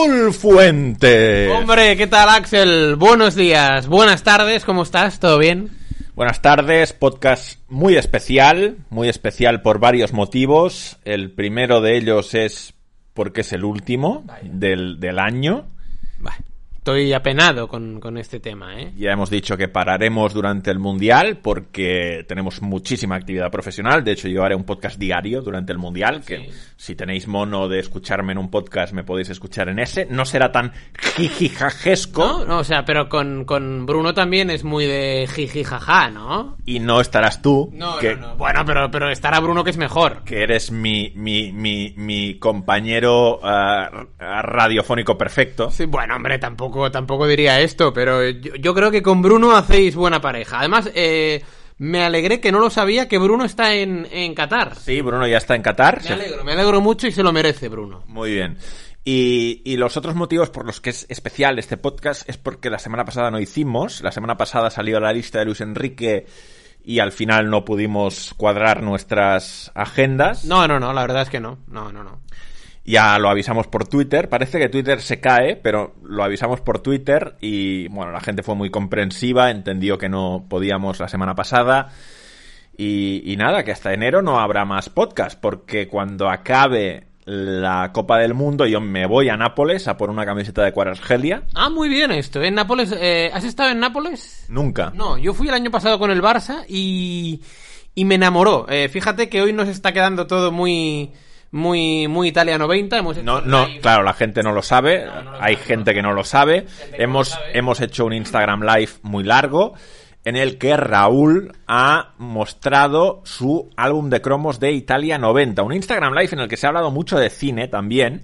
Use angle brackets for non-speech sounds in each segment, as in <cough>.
Raúl Fuente. Hombre, ¿qué tal Axel? Buenos días, buenas tardes, ¿cómo estás? ¿Todo bien? Buenas tardes, podcast muy especial, muy especial por varios motivos. El primero de ellos es porque es el último del, del año. Estoy apenado con, con este tema, ¿eh? Ya hemos dicho que pararemos durante el Mundial porque tenemos muchísima actividad profesional. De hecho, yo haré un podcast diario durante el Mundial, que Sí. si tenéis mono de escucharme en un podcast me podéis escuchar en ese. No será tan jijijajesco ¿No? No, o sea, pero con, con Bruno también es muy de jiji jaja, ¿no? y no estarás tú, que, Bueno, pero, pero estará Bruno que es mejor. que eres mi, mi, mi, mi compañero ah, radiofónico perfecto. Sí, bueno, hombre, tampoco, tampoco diría esto, pero yo, yo creo que con Bruno hacéis buena pareja. Además, eh, me alegré que no lo sabía que Bruno está en, en Qatar. Sí, Bruno ya está en Qatar. Me alegro, me alegro mucho y se lo merece, Bruno. Muy bien. Y, y los otros motivos por los que es especial este podcast es porque la semana pasada no hicimos. La semana pasada salió la lista de Luis Enrique y al final no pudimos cuadrar nuestras agendas. No, no, no, la verdad es que no. No, no, no. Ya lo avisamos por Twitter. Parece que Twitter se cae, pero lo avisamos por Twitter y bueno, la gente fue muy comprensiva, entendió que no podíamos la semana pasada. Y, y nada, que hasta enero no habrá más podcast, porque cuando acabe la Copa del Mundo yo me voy a Nápoles a por una camiseta de Cuarasgelia. Ah, muy bien esto. ¿En Nápoles? eh, ¿Has estado en Nápoles? Nunca. No, yo fui el año pasado con el Barça y, y me enamoró. Eh, fíjate que hoy nos está quedando todo muy, muy, muy Italia 90. Hemos hecho No, no, live. claro, la gente no lo sabe. No, no lo Hay gente que no lo sabe. Hemos, lo sabe. hemos hecho un Instagram Live muy largo en el que Raúl ha mostrado su álbum de cromos de Italia 90. Un Instagram Live en el que se ha hablado mucho de cine también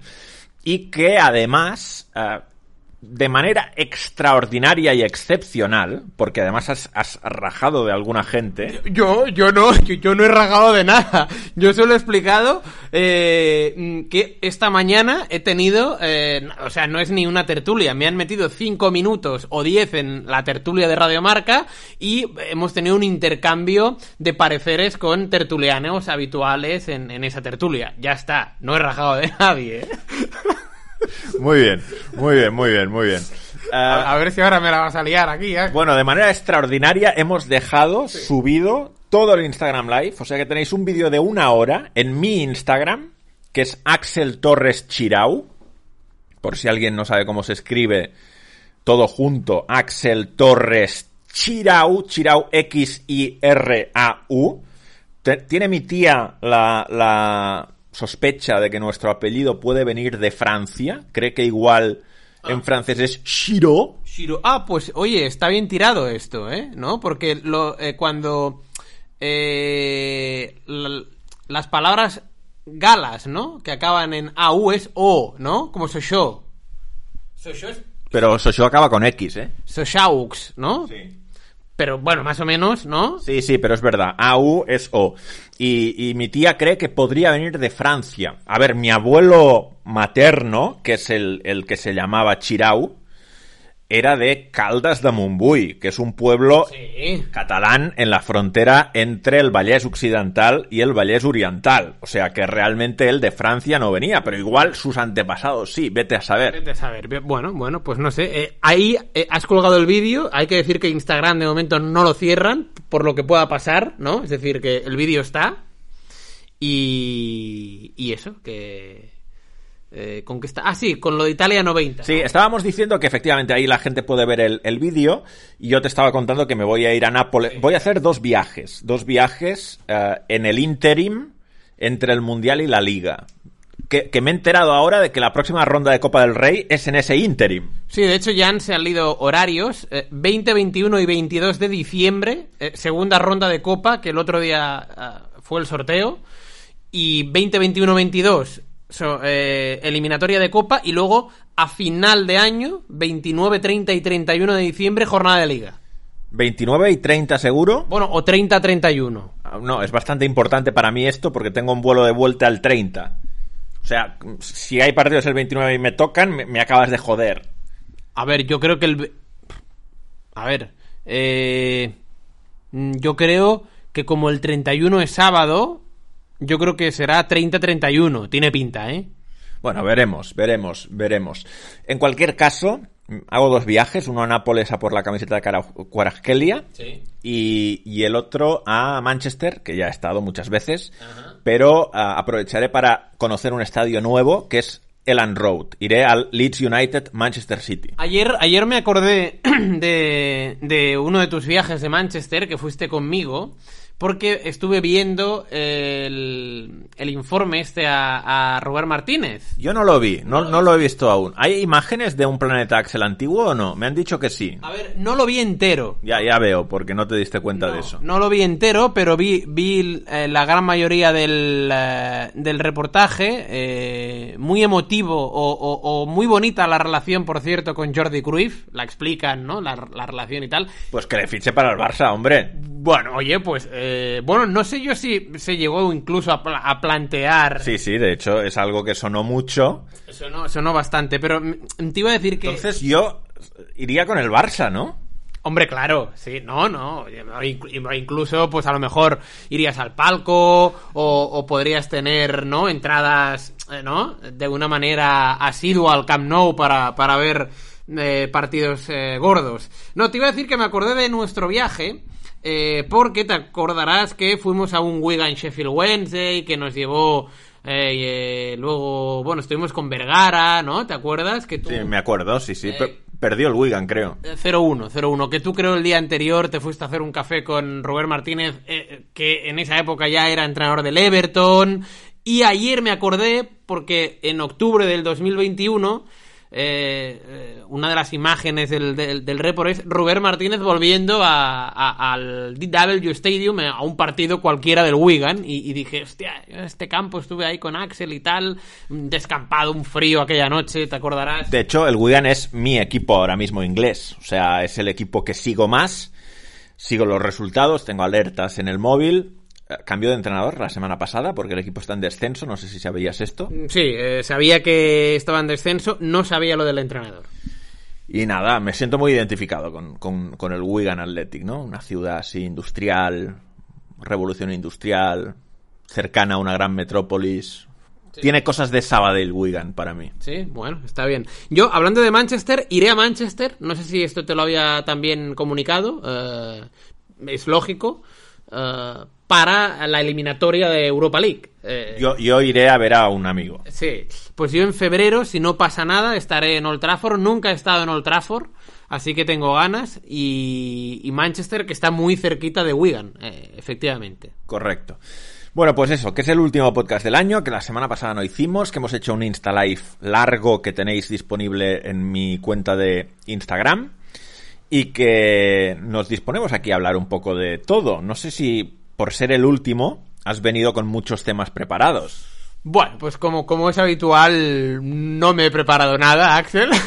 y que además, eh, de manera extraordinaria y excepcional, porque además has, has rajado de alguna gente. Yo, yo no, yo, yo no he ragado de nada. Yo solo he explicado eh, que esta mañana he tenido, eh, o sea, no es ni una tertulia, me han metido cinco minutos o diez en la tertulia de Radiomarca y hemos tenido un intercambio de pareceres con tertulianos habituales en, en esa tertulia. Ya está, no he rajado de nadie. ¿eh? <laughs> <laughs> Muy bien, muy bien, muy bien, muy bien. A, Eh, a ver si ahora me la vas a liar aquí. ¿eh? Bueno, de manera extraordinaria hemos dejado subido todo el Instagram Live. O sea que tenéis un vídeo de una hora en mi Instagram, que es Axel Torres Chirau. Por si alguien no sabe cómo se escribe, todo junto, Axel Torres Chirau, Chirau X-I-R-A-U. Tiene mi tía la, la sospecha de que nuestro apellido puede venir de Francia. Cree que igual en francés es Chiro. Shiro- Ah, pues oye, está bien tirado esto, ¿eh? ¿No? Porque lo, eh, cuando eh, las palabras galas, ¿no? Que acaban en AU es O, ¿no? Como Sosho. Sosho es Pero Sosho acaba con X, ¿eh? Soshaux, ¿no? Sí. Pero bueno, más o menos, ¿no? Sí, sí, pero es verdad. AU es O. Y, y mi tía cree que podría venir de Francia. A ver, mi abuelo materno, que es el, el que se llamaba Chirau, era de Caldas de Montbui, que es un pueblo Sí. catalán en la frontera entre el Vallès Occidental y el Vallès Oriental. O sea que realmente él de Francia no venía, pero igual sus antepasados sí, vete a saber. Vete a saber. Bueno, bueno, pues no sé. Eh, ahí eh, has colgado el vídeo. Hay que decir que Instagram de momento no lo cierran por lo que pueda pasar, ¿no? Es decir, que el vídeo está. Y. Y eso, que. Eh, ¿Con está? Ah, sí, con lo de Italia 90. Sí, estábamos diciendo que efectivamente ahí la gente puede ver el, el vídeo y yo te estaba contando que me voy a ir a Nápoles. Voy a hacer dos viajes, dos viajes eh, en el interim entre el Mundial y la Liga. Que, que me he enterado ahora de que la próxima ronda de Copa del Rey es en ese interim. Sí, de hecho ya han salido horarios. eh, 20, 21 y 22 de diciembre. eh, segunda ronda de Copa, que el otro día ah, fue el sorteo. Y 20, 21, 22 so- eh, eliminatoria de Copa. Y luego a final de año, 29, 30 y 31 de diciembre, jornada de Liga. 29 y 30 seguro. Bueno, o 30, 31. Ah, No, es bastante importante para mí esto porque tengo un vuelo de vuelta al 30. O sea, si hay partidos el 29 y me tocan, me, me acabas de joder. A ver, yo creo que el... A ver, eh, mm, yo creo que como el 31 es sábado, yo creo que será 30-31. Tiene pinta, ¿eh? Bueno, veremos, veremos, veremos. En cualquier caso, hago dos viajes, uno a Nápoles a por la camiseta de Cuarasquelia Sí. y, y el otro a Manchester, que ya he estado muchas veces, pero ah, aprovecharé para conocer un estadio nuevo que es Elan Road. Iré al Leeds United Manchester City. Ayer, ayer me acordé <clears throat> de, de uno de tus viajes de Manchester que fuiste conmigo. Porque estuve viendo el, el informe este a, a Robert Martínez. Yo no lo vi, no, no lo he visto aún. ¿Hay imágenes de un planeta Axel antiguo o no? Me han dicho que sí. A ver, no lo vi entero. Ya, ya veo, porque no te diste cuenta de eso. No lo vi entero, pero vi, vi eh, la gran mayoría del, eh, del reportaje. eh, muy emotivo o, o- o muy bonita la relación, por cierto, con Jordi Cruyff. La explican, ¿no? La, la relación y tal. Pues que le fiche para el Barça, hombre. Bueno, oye, pues, eh, bueno, no sé yo si se llegó incluso a, pla- a plantear. Sí, sí, de hecho es algo que sonó mucho. Sonó, sonó bastante, pero te iba a decir que. Entonces yo iría con el Barça, ¿no? Hombre, claro, sí, no, no. inc- Incluso, pues a lo mejor irías al palco o, o podrías tener, ¿no? Entradas, eh, ¿no? De una manera asidua al Camp Nou para, para ver eh, partidos eh, gordos. No, te iba a decir que me acordé de nuestro viaje. Eh, porque te acordarás que fuimos a un Wigan Sheffield Wednesday que nos llevó eh, eh, luego, bueno, estuvimos con Vergara, ¿no? ¿Te acuerdas? Que tú... Sí, me acuerdo, sí, sí. Eh, Per- perdió el Wigan, creo. Eh, 0-1, 0-1. Que tú creo el día anterior te fuiste a hacer un café con Robert Martínez, que en esa época ya era entrenador del Everton. Y ayer me acordé porque en octubre del 2021 eh, una de las imágenes del, del, del es Robert Martínez volviendo al DW Stadium eh, a un partido cualquiera del Wigan y, y dije, hostia, este campo estuve ahí con Axel y tal, descampado, un frío aquella noche, ¿te acordarás? De hecho, el Wigan es mi equipo ahora mismo inglés. O sea, es el equipo que sigo más. Sigo los resultados, tengo alertas en el móvil. Eh, Cambio de entrenador la semana pasada porque el equipo está en descenso. No sé si sabías esto. Sí, eh, sabía que estaba en descenso, no sabía lo del entrenador. Y nada, me siento muy identificado con, con- con el Wigan Athletic, ¿no? Una ciudad así industrial, revolución industrial, cercana a una gran metrópolis. Tiene cosas de Sabadell Wigan para mí. Sí, bueno, está bien. Yo, hablando de Manchester, iré a Manchester. No sé si esto te lo había también comunicado. eh, es lógico. eh, para la eliminatoria de Europa League. Eh, Yo, yo iré a ver a un amigo. Sí, pues yo en febrero, si no pasa nada, estaré en Old Trafford. Nunca he estado en Old Trafford, así que tengo ganas. Y, y Manchester, que está muy cerquita de Wigan, eh, efectivamente. Correcto. Bueno, pues eso, que es el último podcast del año, que la semana pasada no hicimos, que hemos hecho un Insta Live largo que tenéis disponible en mi cuenta de Instagram y que nos disponemos aquí a hablar un poco de todo. No sé si por ser el último has venido con muchos temas preparados. Bueno, pues como, como es habitual, no me he preparado nada, Axel. <laughs>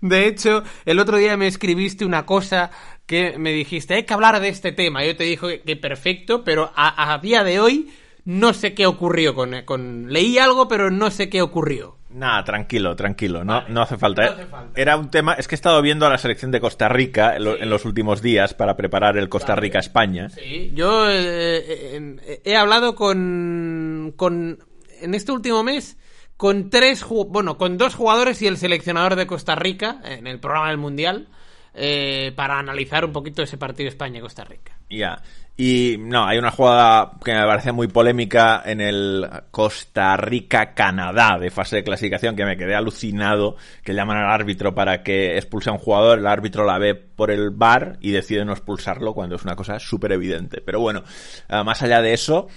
De hecho, el otro día me escribiste una cosa que me dijiste, hay que hablar de este tema. Yo te dije que perfecto, pero a, día de hoy no sé qué ocurrió con... Leí algo, pero no sé qué ocurrió. Nada, tranquilo, tranquilo, no, Vale, no hace falta. no ¿eh? hace falta. Era un tema, es que he estado viendo a la selección de Costa Rica en, lo- en los últimos días para preparar el Costa Rica-España. Sí, yo eh, eh, he hablado con, con en este último mes con tres, bueno, con dos jugadores y el seleccionador de Costa Rica en el programa del Mundial eh, para analizar un poquito ese partido España-Costa Rica. Ya. Y no, hay una jugada que me parece muy polémica en el Costa Rica-Canadá de fase de clasificación que me quedé alucinado que llaman al árbitro para que expulse a un jugador, el árbitro la ve por el bar y decide no expulsarlo cuando es una cosa súper evidente. Pero bueno, eh, más allá de eso,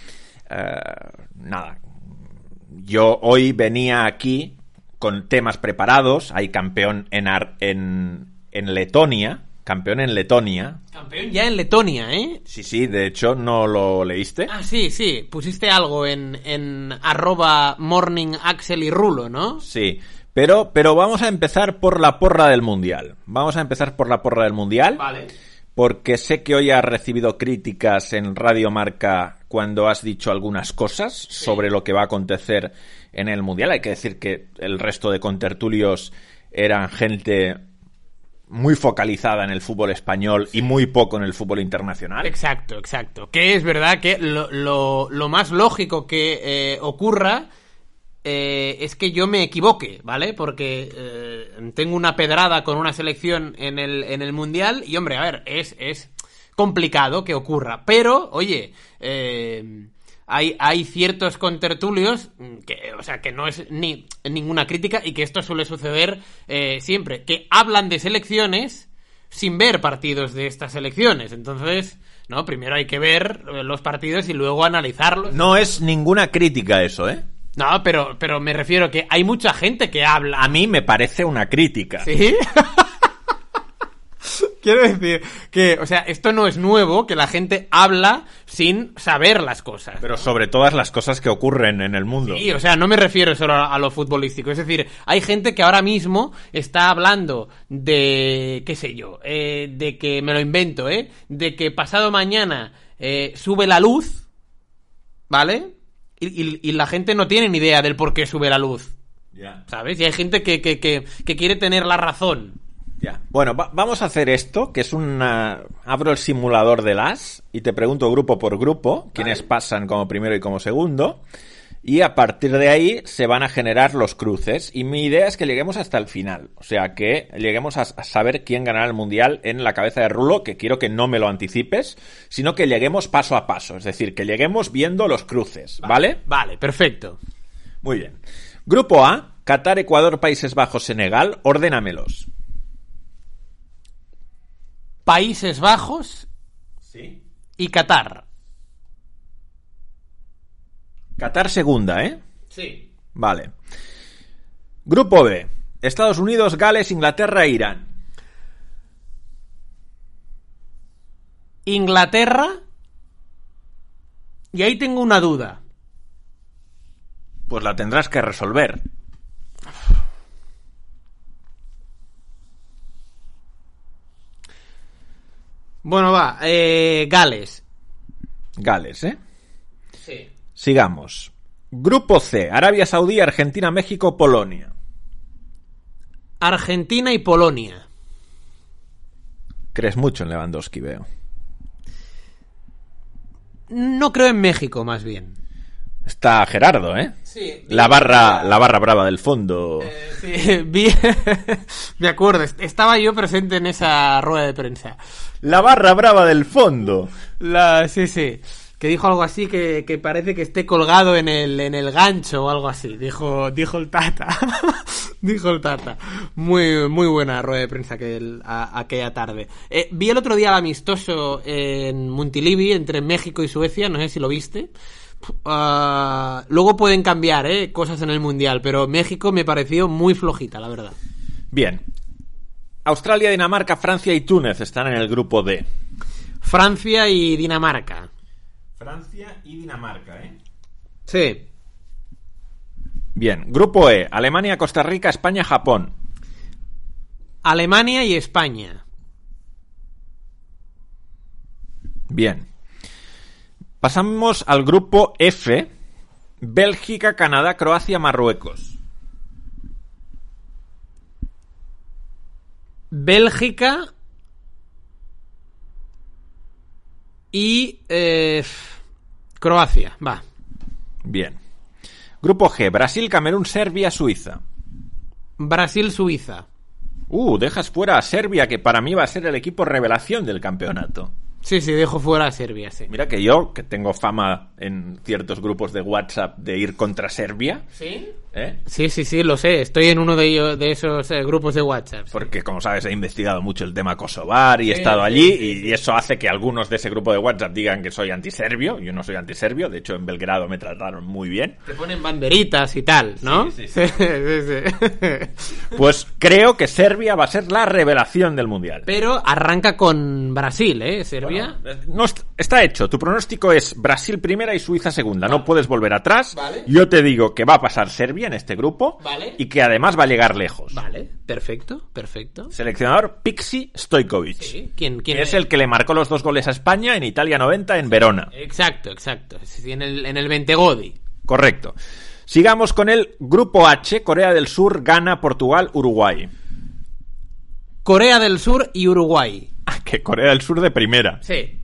eh, nada. Yo hoy venía aquí con temas preparados, hay campeón en, Ar- en, en Letonia, campeón en Letonia, Campeón ya en Letonia, ¿eh? Sí, sí, de hecho, ¿no lo leíste? Ah, sí, sí, pusiste algo en, en arroba morning Axel y Rulo, ¿no? Sí, pero, pero vamos a empezar por la porra del Mundial. Vamos a empezar por la porra del Mundial. Vale. Porque sé que hoy has recibido críticas en Radio Marca cuando has dicho algunas cosas sobre lo que va a acontecer en el Mundial. Hay que decir que el resto de contertulios eran gente muy focalizada en el fútbol español y muy poco en el fútbol internacional. Exacto, exacto. Que es verdad que lo, lo- lo más lógico que eh, ocurra eh, es que yo me equivoque, ¿vale? Porque eh, tengo una pedrada con una selección en el, en el Mundial y, hombre, a ver, es, es complicado que ocurra. Pero, oye, eh, hay, hay ciertos contertulios que, o sea, que no es ni ninguna crítica y que esto suele suceder eh, siempre, que hablan de selecciones sin ver partidos de estas selecciones. Entonces, no, primero hay que ver eh, los partidos y luego analizarlos. No es ninguna crítica eso, ¿eh? No, pero, pero me refiero que hay mucha gente que habla. A mí me parece una crítica. ¿Sí? <laughs> <laughs> Quiero decir que, o sea, esto no es nuevo, que la gente habla sin saber las cosas. Pero sobre todas las cosas que ocurren en el mundo. Sí, o sea, no me refiero solo a, a lo futbolístico. Es decir, hay gente que ahora mismo está hablando de, qué sé yo, eh, de que, me lo invento, ¿eh? De que pasado mañana eh, sube la luz, ¿vale? Y, y- y la gente no tiene ni idea del por qué sube la luz, Ya. ¿sabes? Y hay gente que, que, que, que quiere tener la razón. Ya. Bueno, va- vamos a hacer esto, que es una... Abro el simulador de las y te pregunto grupo por grupo quiénes pasan como primero y como segundo. Y a partir de ahí se van a generar los cruces. Y mi idea es que lleguemos hasta el final. O sea, que lleguemos a, a saber quién ganará el Mundial en la cabeza de Rulo, que quiero que no me lo anticipes, sino que lleguemos paso a paso. Es decir, que lleguemos viendo los cruces, ¿vale? Vale, perfecto. Muy bien. Grupo A, Qatar, Ecuador, Países Bajos, Senegal. Ordénamelos. Países Bajos Sí. y Qatar. Qatar segunda, ¿eh? Sí. Vale. Grupo B. Estados Unidos, Gales, Inglaterra e Irán. Inglaterra. Y ahí tengo una duda. Pues la tendrás que resolver. Bueno, va. Eh, Gales. Gales, ¿eh? Sí. Sigamos. Grupo C. Arabia Saudí, Argentina, México, Polonia. Argentina y Polonia. Crees mucho en Lewandowski, veo. No creo en México, más bien. Está Gerardo, ¿eh? Sí. La barra, la barra brava del fondo. Sí, <laughs> vi- Me acuerdo, est- estaba yo presente en esa rueda de prensa. La barra brava del fondo. La, sí, sí. Que dijo algo así que, que parece que esté colgado en el, en el gancho o algo así. Dijo, dijo el Tata. <laughs> dijo el Tata. Muy, muy buena rueda de prensa aquel, a- aquella tarde. Eh, vi el otro día el amistoso en Montilivi entre México y Suecia. No sé si lo viste. Ah, luego pueden cambiar eh, cosas en el mundial, pero México me pareció muy flojita, la verdad. Bien. Australia, Dinamarca, Francia y Túnez están en el grupo D. Francia y Dinamarca. Francia y Dinamarca, ¿eh? Sí. Bien. Grupo E. Alemania, Costa Rica, España, Japón. Alemania y España. Bien. Pasamos al grupo F. Bélgica, Canadá, Croacia, Marruecos. Bélgica y eh, Croacia. Va. Bien. Grupo G. Brasil, Camerún, Serbia, Suiza. Brasil-Suiza. Uh, dejas fuera a Serbia, que para mí va a ser el equipo revelación del campeonato. Sí, sí, dejo fuera a Serbia, sí. Mira que yo, que tengo fama en ciertos grupos de WhatsApp de ir contra Serbia, ¿Sí? ¿Eh? Sí, sí, sí, lo sé. Estoy en uno de, ellos, de esos eh, grupos de WhatsApp. Porque, como sabes, he investigado mucho el tema Kosovar y he Sí, estado sí, allí sí, y eso hace que algunos de ese grupo de WhatsApp digan que soy antiserbio. Yo no soy antiserbio, de hecho en Belgrado me trataron muy bien. Te ponen banderitas y tal, ¿no? Sí, sí, sí. <laughs> <laughs> Pues creo que Serbia va a ser la revelación del Mundial. Pero arranca con Brasil, ¿eh? Serbia. Bueno, no est- está hecho. Tu pronóstico es Brasil primera y Suiza segunda. No puedes volver atrás. Vale. Yo te digo que va a pasar Serbia en este grupo Vale. y que además va a llegar lejos. Vale, perfecto, perfecto. Seleccionador Pixi Stojkovic. Sí, ¿Quién, es el que le marcó los dos goles a España en Italia 90 en Verona. Exacto, exacto. En el, en el Ventegodi. Correcto. Sigamos con el grupo H, Corea del Sur, Ghana, Portugal, Uruguay. Corea del Sur y Uruguay. Ah, que Corea del Sur de primera. Sí.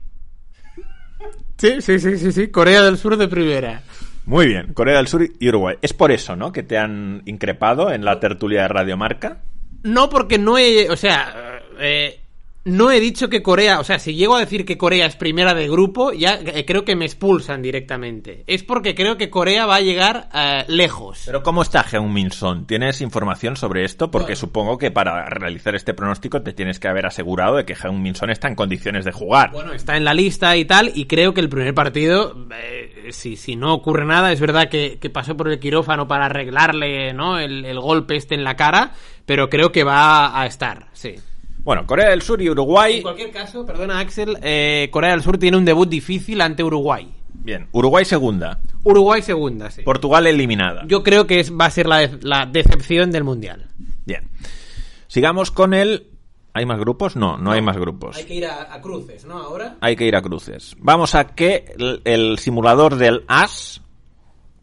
Sí, sí, sí, sí, sí. Corea del Sur de primera. Muy bien, Corea del Sur y Uruguay. Es por eso, ¿no? Que te han increpado en la tertulia de Radiomarca. No, porque no he. O sea. eh, no he dicho que Corea. O sea, si llego a decir que Corea es primera de grupo, ya eh, creo que me expulsan directamente. Es porque creo que Corea va a llegar eh, lejos. Pero ¿cómo está Heung-Min Son? ¿Tienes información sobre esto? Porque supongo que para realizar este pronóstico te tienes que haber asegurado de que Heung-Min Son está en condiciones de jugar. Bueno, está en la lista y tal, y creo que el primer partido, eh, si, si no ocurre nada, es verdad que, que pasó por el quirófano para arreglarle ¿no? el, el golpe este en la cara, pero creo que va a estar, sí. Bueno, Corea del Sur y Uruguay. En cualquier caso, perdona Axel, eh, Corea del Sur tiene un debut difícil ante Uruguay. Bien, Uruguay segunda. Uruguay segunda, sí. Portugal eliminada. Yo creo que es, va a ser la, de- la decepción del Mundial. Bien. Sigamos con el... ¿Hay más grupos? No, no, hay más grupos. que ir a, cruces, ¿no? Ahora. Hay que ir a cruces. Vamos a que el, el simulador del AS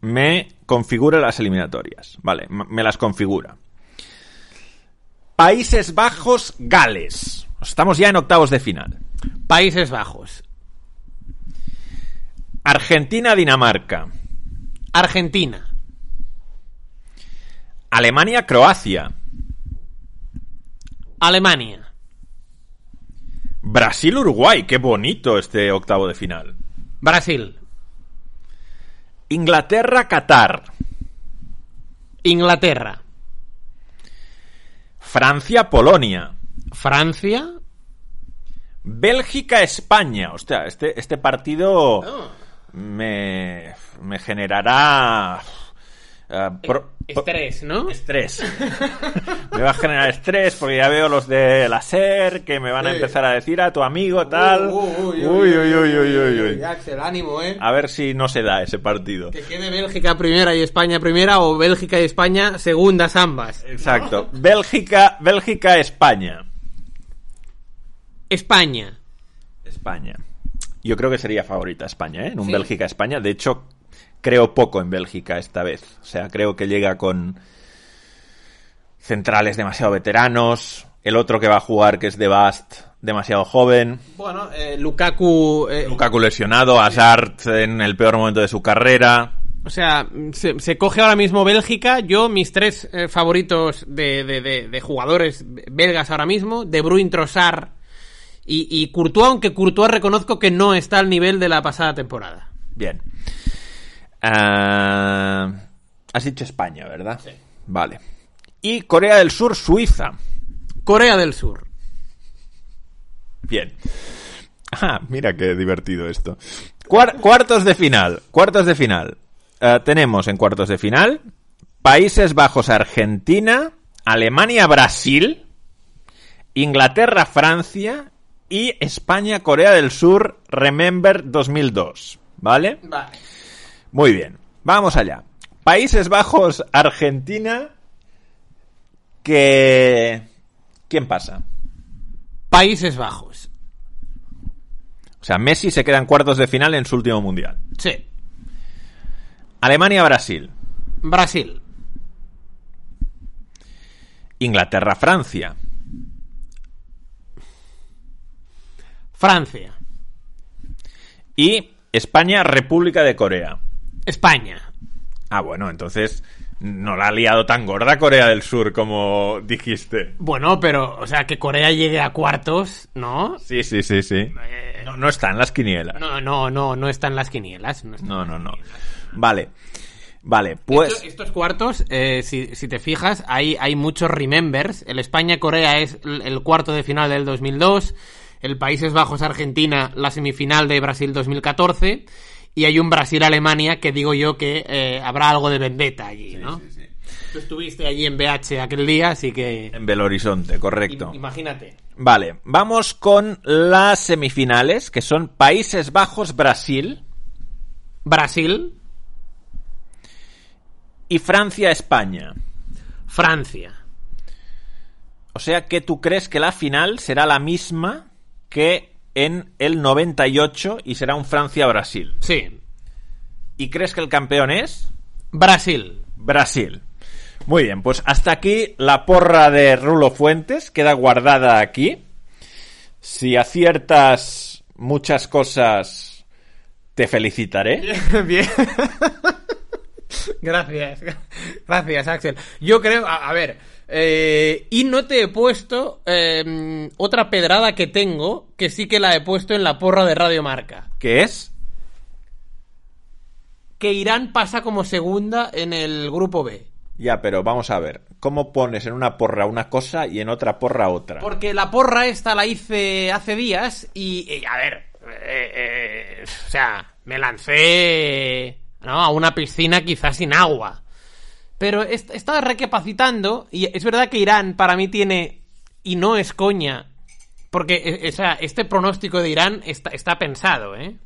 me configure las eliminatorias. Vale, me las configura. Países Bajos, Gales. Estamos ya en octavos de final. Países Bajos. Argentina, Dinamarca. Argentina. Alemania, Croacia. Alemania. Brasil, Uruguay. Qué bonito este octavo de final. Brasil. Inglaterra, Qatar. Inglaterra. Francia, Polonia. Francia. Bélgica, España. Hostia, este, este partido Oh. me, me generará pro- Estrés, ¿no? estrés. me va a generar estrés porque ya veo los de la SER que me van a Sí. empezar a decir a tu amigo tal. Uy, Uy, uy, uy, uy, uy, uy. Axel, ánimo, ¿eh? A ver si no se da ese partido. Que quede Bélgica primera y España primera o Bélgica y España segundas ambas. Exacto. Bélgica, Bélgica, España. España. España. Yo creo que sería favorita España, ¿eh? En un Sí. Bélgica-España. De hecho, creo poco en Bélgica esta vez. O sea, creo que llega con centrales demasiado veteranos. El otro que va a jugar, que es de Bast, demasiado joven. Bueno, eh, Lukaku... eh, Lukaku lesionado, Hazard en el peor momento de su carrera. O sea, se, se coge ahora mismo Bélgica. Yo, mis tres eh, favoritos de, de- de- de jugadores belgas ahora mismo, De Bruyne, Trossard y, y Courtois, aunque Courtois reconozco que no está al nivel de la pasada temporada. Bien. Ah, has dicho España, ¿verdad? Sí. Vale. Y Corea del Sur, Suiza. Corea del Sur. Bien. Ah, mira qué divertido esto. Cuar- cuartos de final. Cuartos de final. Eh, tenemos en cuartos de final Países Bajos, Argentina, Alemania, Brasil, Inglaterra, Francia y España, Corea del Sur, Remember 2002. ¿Vale? Vale. Muy bien. Vamos allá. Países Bajos, Argentina. Que... ¿Quién pasa? Países Bajos. O sea, Messi se queda en cuartos de final en su último mundial. Sí. Alemania-Brasil. Brasil. Inglaterra-Francia. Francia. Y España-República de Corea. España. Ah, bueno, entonces no la ha liado tan gorda Corea del Sur como dijiste. Bueno, pero, o sea, que Corea llegue a cuartos, ¿no? Sí, sí, sí, sí. Eh, No, no está en las quinielas. No, no, no, no están las quinielas. No, están No, no, no. Vale. Vale, pues... Esto- estos cuartos, eh, si, si te fijas, hay, hay muchos remembers. El España-Corea es el, el cuarto de final del 2002. El Países Bajos-Argentina, la semifinal de Brasil 2014. Y hay un Brasil-Alemania que digo yo que eh, habrá algo de vendetta allí, ¿no? Tú estuviste allí en BH aquel día, así que... En Belo Horizonte, correcto. im- Imagínate. Vale, vamos con las semifinales, que son Países Bajos, Brasil Brasil, y Francia, España. Francia. O sea que tú crees que la final será la misma que en el 98 y será un Francia-Brasil. Sí. ¿Y crees que el campeón es? Brasil. Brasil. Muy bien, pues hasta aquí la porra de Rulo Fuentes queda guardada aquí. Si aciertas muchas cosas, te felicitaré. <laughs> Bien. <laughs> Gracias, gracias Axel. Yo creo, a, a ver, eh, y no te he puesto eh, otra pedrada que tengo, que sí que la he puesto en la porra de Radio Marca. ¿Qué es? Que Irán pasa como segunda en el grupo B. Ya, pero vamos a ver. ¿Cómo pones en una porra una cosa y en otra porra otra? Porque la porra esta la hice hace días y, y, a ver, eh, eh, o sea, me lancé ¿no? a una piscina quizás sin agua. Pero he, estado recapacitando y es verdad que Irán para mí tiene, y no es coña, porque eh, o sea, este pronóstico de Irán está, está pensado, ¿eh?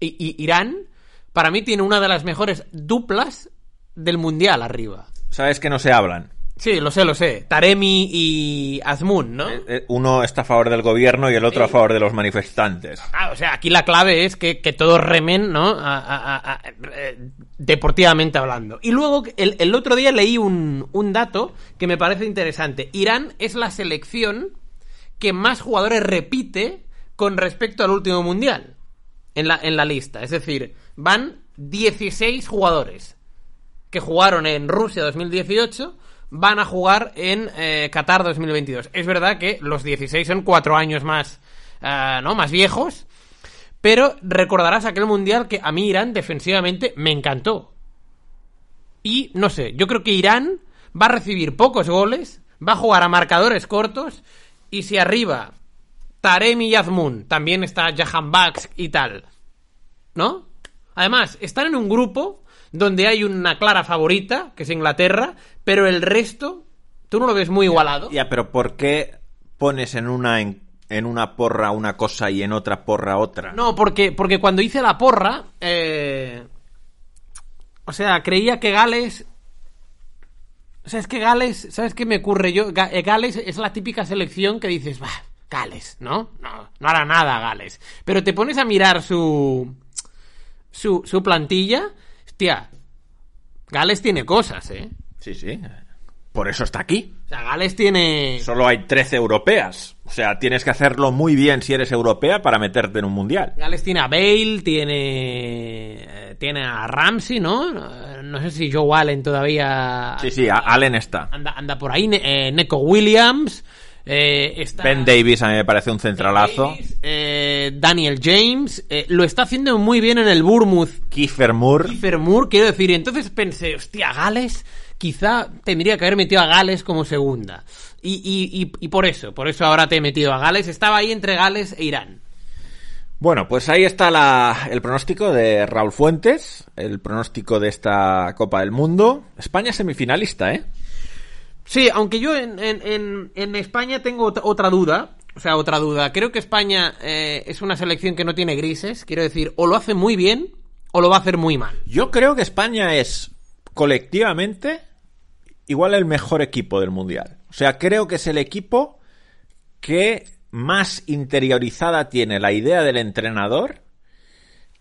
Y, y Irán para mí tiene una de las mejores duplas del mundial arriba. Sabes que no se hablan. Sí, lo sé, lo sé. Taremi y Azmoun, ¿no? Eh, Uno está a favor del gobierno y el otro a favor de los manifestantes. Ah, o sea, aquí la clave es que, que todos remen, ¿no? A- a- a- a- eh, deportivamente hablando. Y luego, el, el otro día leí un, un dato que me parece interesante. Irán es la selección que más jugadores repite con respecto al último mundial en la, en la lista. Es decir, van 16 jugadores que jugaron en Rusia 2018 van a jugar en eh, Qatar 2022. Es verdad que los 16 son cuatro años más, eh, ¿no? Más viejos. Pero recordarás aquel mundial que a mí Irán defensivamente me encantó. Y no sé, yo creo que Irán va a recibir pocos goles, va a jugar a marcadores cortos y si arriba Taremi y también está Jahan Bax y tal, ¿no? Además, están en un grupo donde hay una clara favorita, que es Inglaterra, pero el resto, tú no lo ves muy igualado. Ya, pero ¿por qué pones en una en, en una porra una cosa y en otra porra otra? No, porque, porque cuando hice la porra, eh, o sea, creía que Gales... O sea, es que Gales, ¿sabes qué me ocurre yo? Eh, Gales es la típica selección que dices, bah, Gales, ¿no? No, no hará nada Gales. Pero te pones a mirar su, su, su plantilla, hostia, Gales tiene cosas, ¿eh? Sí, sí. Por eso está aquí. O sea, Gales tiene... Solo hay 13 europeas. O sea, tienes que hacerlo muy bien si eres europea para meterte en un mundial. Gales tiene a Bale, tiene eh, tiene a Ramsey, ¿no? No- sé si Joe Allen todavía Sí, sí, Allen está. anda, anda por ahí. Eh, Neco Williams, eh, está Ben Davis a mí me parece un centralazo. Davis, eh, Daniel James, eh, lo está haciendo muy bien en el Bournemouth. Kiefer Moore. Kiefer Moore, quiero decir, y entonces pensé, hostia, Gales, quizá tendría que haber metido a Gales como segunda. Y, y, y, y por eso, por eso ahora te he metido a Gales. Estaba ahí entre Gales e Irán. Bueno, pues ahí está la- el pronóstico de Raúl Fuentes, el pronóstico de esta Copa del Mundo. España semifinalista, ¿eh? Sí, aunque yo en, en, en, España tengo ot- otra duda. O sea, otra duda. Creo que España eh, es una selección que no tiene grises. Quiero decir, o lo hace muy bien o lo va a hacer muy mal. Yo creo que España es colectivamente igual el mejor equipo del Mundial. O sea, creo que es el equipo que más interiorizada tiene la idea del entrenador,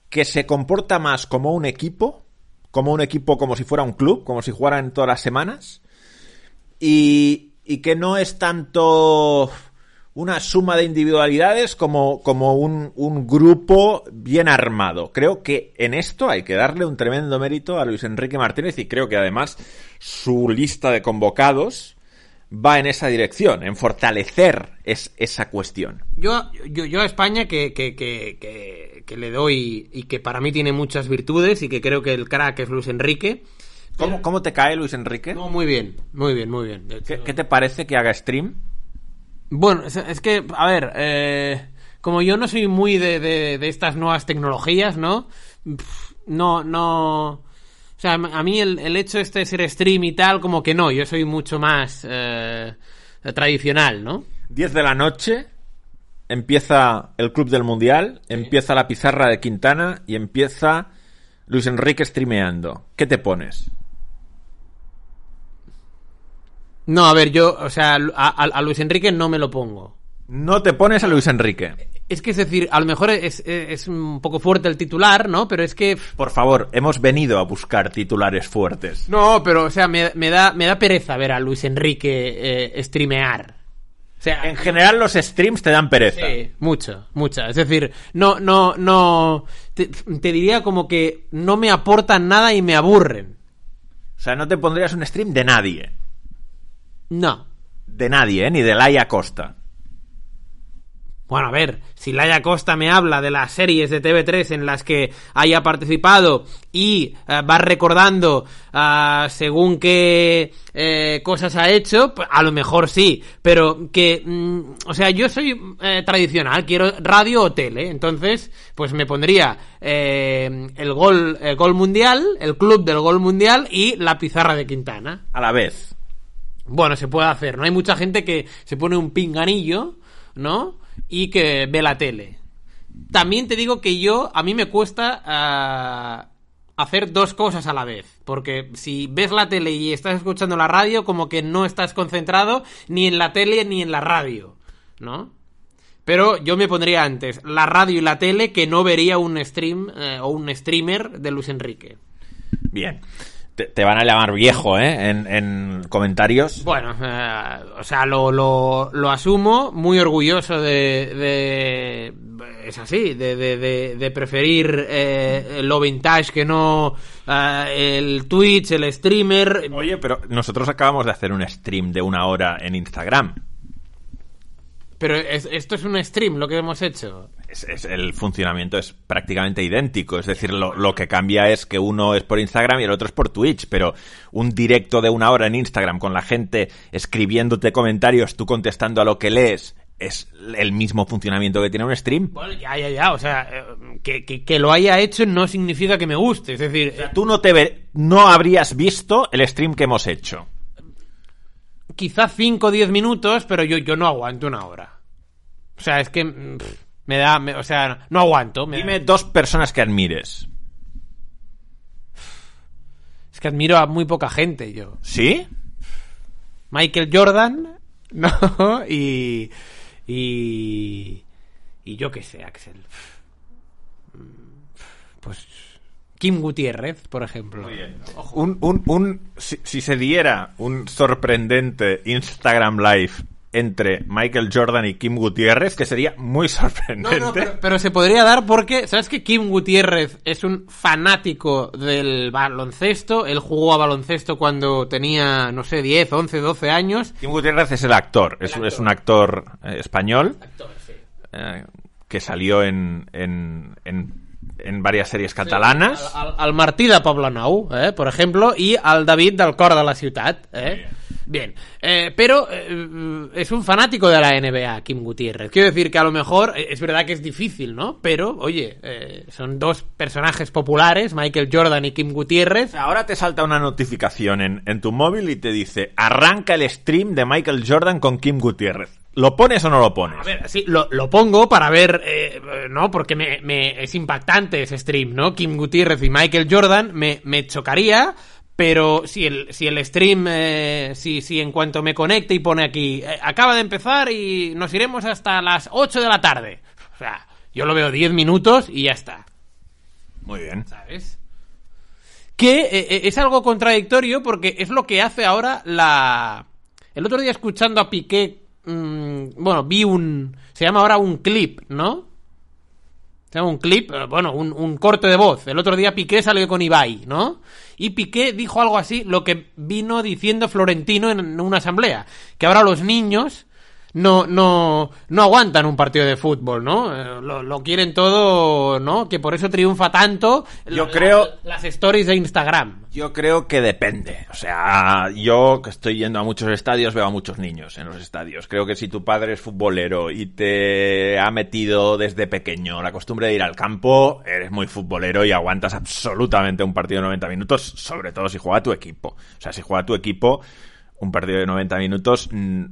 que se comporta más como un equipo, como un equipo como si fuera un club, como si jugaran todas las semanas, y, que no es tanto una suma de individualidades como, como un, un grupo bien armado. Creo que en esto hay que darle un tremendo mérito a Luis Enrique Martínez y creo que además su lista de convocados va en esa dirección, en fortalecer es, esa cuestión. Yo, yo, yo a España que, que, que, que le doy y que para mí tiene muchas virtudes y que creo que el crack es Luis Enrique. ¿Cómo, cómo te cae Luis Enrique? No, muy bien, muy bien, muy bien. ¿Qué, qué te parece que haga stream? Bueno, es, es que, a ver, eh, como yo no soy muy de, de, de estas nuevas tecnologías, ¿no? Pff, No, no... O sea, a mí el, el hecho este de ser stream y tal, como que no, yo soy mucho más eh, tradicional, ¿no? 10 de la noche, empieza el Club del Mundial, empieza la pizarra de Quintana y empieza Luis Enrique streameando. ¿Qué te pones? No, a ver, yo, o sea, a, Luis Enrique no me lo pongo. No te pones a Luis Enrique. Es que es decir, a lo mejor es, es, es un poco fuerte el titular, ¿no? Pero es que... Por favor, hemos venido a buscar titulares fuertes. No, pero, o sea, me, me da, me da pereza ver a Luis Enrique eh, streamear. O sea, En general los streams te dan pereza. Sí, mucho, mucha. Es decir, no, no, no. Te, te diría como que no me aportan nada y me aburren. O sea, no te pondrías un stream de nadie. No. De nadie, ¿eh? Ni de Laia Costa. Bueno, a ver, si Laia Costa me habla de las series de TV3 en las que haya participado y eh, va recordando ah, según qué eh, cosas ha hecho, pues, a lo mejor sí, pero que, mm, o sea, yo soy eh, tradicional, quiero radio o tele, entonces, pues me pondría eh, el gol, el gol mundial, el club del gol mundial y la pizarra de Quintana. A la vez. Bueno, se puede hacer, ¿no? Hay mucha gente que se pone un pinganillo, ¿no? Y que ve la tele. También te digo que yo, a mí me cuesta ah, hacer dos cosas a la vez. Porque si ves la tele y estás escuchando la radio, como que no estás concentrado ni en la tele ni en la radio, ¿no? Pero yo me pondría antes la radio y la tele que no vería un stream eh, o un streamer de Luis Enrique. Bien. Te, te van a llamar viejo, ¿eh? En, en comentarios. Bueno, eh, o sea, lo, lo, lo asumo, muy orgulloso de... de- es así, de, de, preferir eh, lo vintage que no eh, el Twitch, el streamer. Oye, pero nosotros acabamos de hacer un stream de una hora en Instagram. Pero es- esto es un stream lo que hemos hecho. Es, es- el funcionamiento es prácticamente idéntico. Es decir, lo, lo que cambia es que uno es por Instagram y el otro es por Twitch. Pero un directo de una hora en Instagram con la gente escribiéndote comentarios, tú contestando a lo que lees, es el mismo funcionamiento que tiene un stream. Bueno, ya, ya, ya, o sea, eh, que, que, que lo haya hecho no significa que me guste. Es decir, eh, Tú no te ve- no habrías visto el stream que hemos hecho. quizá 5 o 10 minutos, pero yo, yo no aguanto una hora. O sea, es que mm, pff, me da, me- o sea, no aguanto. me da- Dime dos personas que admires. Es que admiro a muy poca gente yo. ¿Sí? Michael Jordan, <laughs> ¿no? Y. Y. Y yo qué sé, Axel. Pues. Kim Gutiérrez, por ejemplo. Un, un, un, si, si se diera un sorprendente Instagram Live entre Michael Jordan y Kim Gutiérrez, que sería muy No, sorprendente. no, pero, pero se podría dar porque, ¿sabes que Kim Gutiérrez es un fanático del baloncesto? Él jugó a baloncesto cuando tenía, no sé, 10, 11, 12 años. Kim Gutiérrez es el actor, es, actor. es un actor eh, español eh, que salió en, en, en, en varias series catalanas. Al, al, al Martí de Poblenou, eh, por ejemplo, y al David del Cor de la Ciutat. Eh. Bien, Eh, pero eh, es un fanático de la NBA, Kim Gutiérrez. Quiero decir que a lo mejor eh, es verdad que es difícil, ¿no? Pero, oye, eh, son dos personajes populares, Michael Jordan y Kim Gutiérrez. Ahora te salta una notificación en, en tu móvil y te dice, arranca el stream de Michael Jordan con Kim Gutiérrez. ¿Lo pones o no lo pones? A ver, sí, lo, lo pongo para ver, eh, ¿no? Porque me, me- es impactante ese stream, ¿no? Kim Gutiérrez y Michael Jordan me, me chocaría, pero si el, si el stream, eh, si, si en cuanto me conecte y pone aquí, eh, acaba de empezar y nos iremos hasta las 8 de la tarde. O sea, yo lo veo 10 minutos y ya está, Muy bien. ¿sabes? Que eh, es algo contradictorio porque es lo que hace ahora la... El otro día escuchando a Piqué, mm, bueno, vi un... Se llama ahora un clip, ¿no? Un clip, eh, bueno, un, un corte de voz. El otro día Piqué salió con Ibai, ¿no? Y Piqué dijo algo así, lo que vino diciendo Florentino en una asamblea. Que ahora los niños no, no, no aguantan un partido de fútbol, ¿no? Eh, Lo, lo quieren todo, ¿no? Que por eso triunfa tanto Yo la- creo- la- las stories de Instagram. Yo creo que depende. O sea, yo que estoy yendo a muchos estadios, veo a muchos niños en los estadios. Creo que si tu padre es futbolero y te ha metido desde pequeño la costumbre de ir al campo, eres muy futbolero y aguantas absolutamente un partido de 90 minutos, sobre todo si juega tu equipo. O sea, si juega tu equipo, un partido de 90 minutos mm,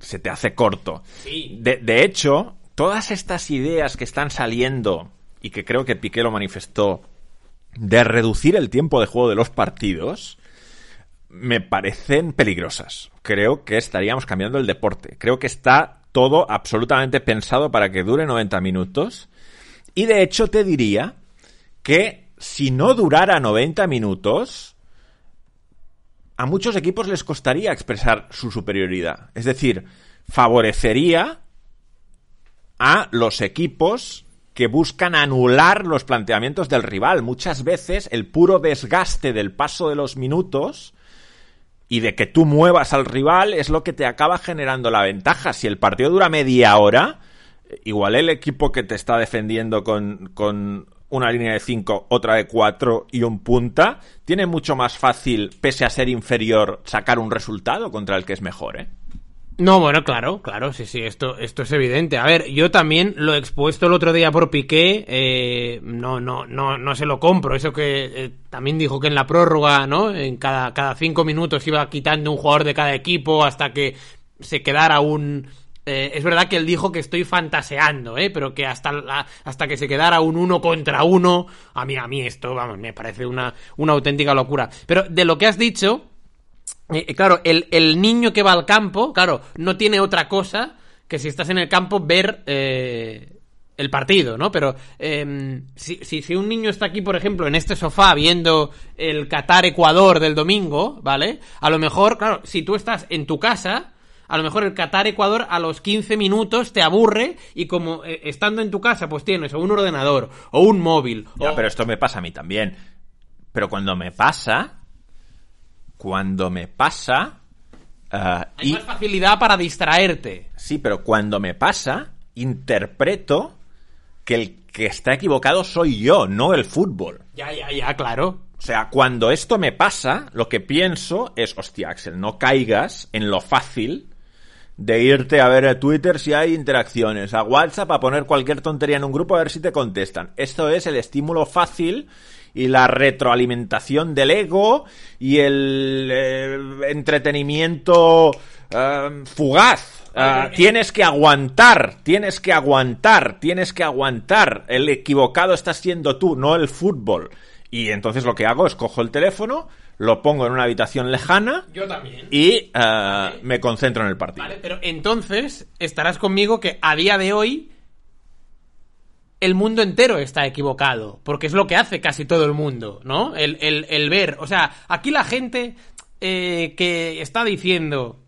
se te hace corto. Sí. De, de hecho, todas estas ideas que están saliendo y que creo que Piqué lo manifestó de reducir el tiempo de juego de los partidos me parecen peligrosas. Creo que estaríamos cambiando el deporte. Creo que está todo absolutamente pensado para que dure 90 minutos. Y de hecho te diría que si no durara 90 minutos, a muchos equipos les costaría expresar su superioridad. Es decir, favorecería a los equipos que buscan anular los planteamientos del rival. Muchas veces el puro desgaste del paso de los minutos y de que tú muevas al rival es lo que te acaba generando la ventaja. Si el partido dura media hora, igual el equipo que te está defendiendo con, con una línea de 5, otra de 4 y un punta, tiene mucho más fácil, pese a ser inferior, sacar un resultado contra el que es mejor, ¿eh? No, bueno, claro, claro, sí, sí, esto, esto es evidente. A ver, yo también lo he expuesto el otro día por Piqué, eh, no, no, no, no se lo compro. Eso que eh, también dijo que en la prórroga, ¿no? En cada, cada cinco minutos iba quitando un jugador de cada equipo hasta que se quedara un, eh, es verdad que él dijo que estoy fantaseando, ¿eh? Pero que hasta, hasta que se quedara un uno contra uno, a mí, a mí esto, vamos, me parece una, una auténtica locura. Pero de lo que has dicho, eh, eh, claro, el, el, niño que va al campo, claro, no tiene otra cosa que si estás en el campo ver el partido, ¿no? Pero em, si, si, si, un niño está aquí, por ejemplo, en este sofá viendo el Qatar-Ecuador del domingo, ¿vale? A lo mejor, claro, si tú estás en tu casa, a lo mejor el Qatar-Ecuador a los 15 minutos te aburre y como eh, estando en tu casa, pues tienes o un ordenador o un móvil. Ya, o... pero esto me pasa a mí también. Pero cuando me pasa, cuando me pasa... Uh, Hay y... más facilidad para distraerte. Sí, pero cuando me pasa, interpreto que el que está equivocado soy yo, no el fútbol. Ya, ya, ya, claro. O sea, cuando esto me pasa, lo que pienso es, hostia, Axel, no caigas en lo fácil de irte a ver a Twitter si hay interacciones, a WhatsApp a poner cualquier tontería en un grupo a ver si te contestan. Esto es el estímulo fácil y la retroalimentación del ego y el eh, entretenimiento eh, fugaz. Uh, tienes que aguantar, tienes que aguantar, tienes que aguantar. El equivocado estás siendo tú, no el fútbol. Y entonces lo que hago es cojo el teléfono, lo pongo en una habitación lejana. Yo también. Y uh, vale. me concentro en el partido. Vale, pero entonces estarás conmigo que a día de hoy el mundo entero está equivocado. Porque es lo que hace casi todo el mundo, ¿no? El, el, el ver. O sea, aquí la gente eh, que está diciendo.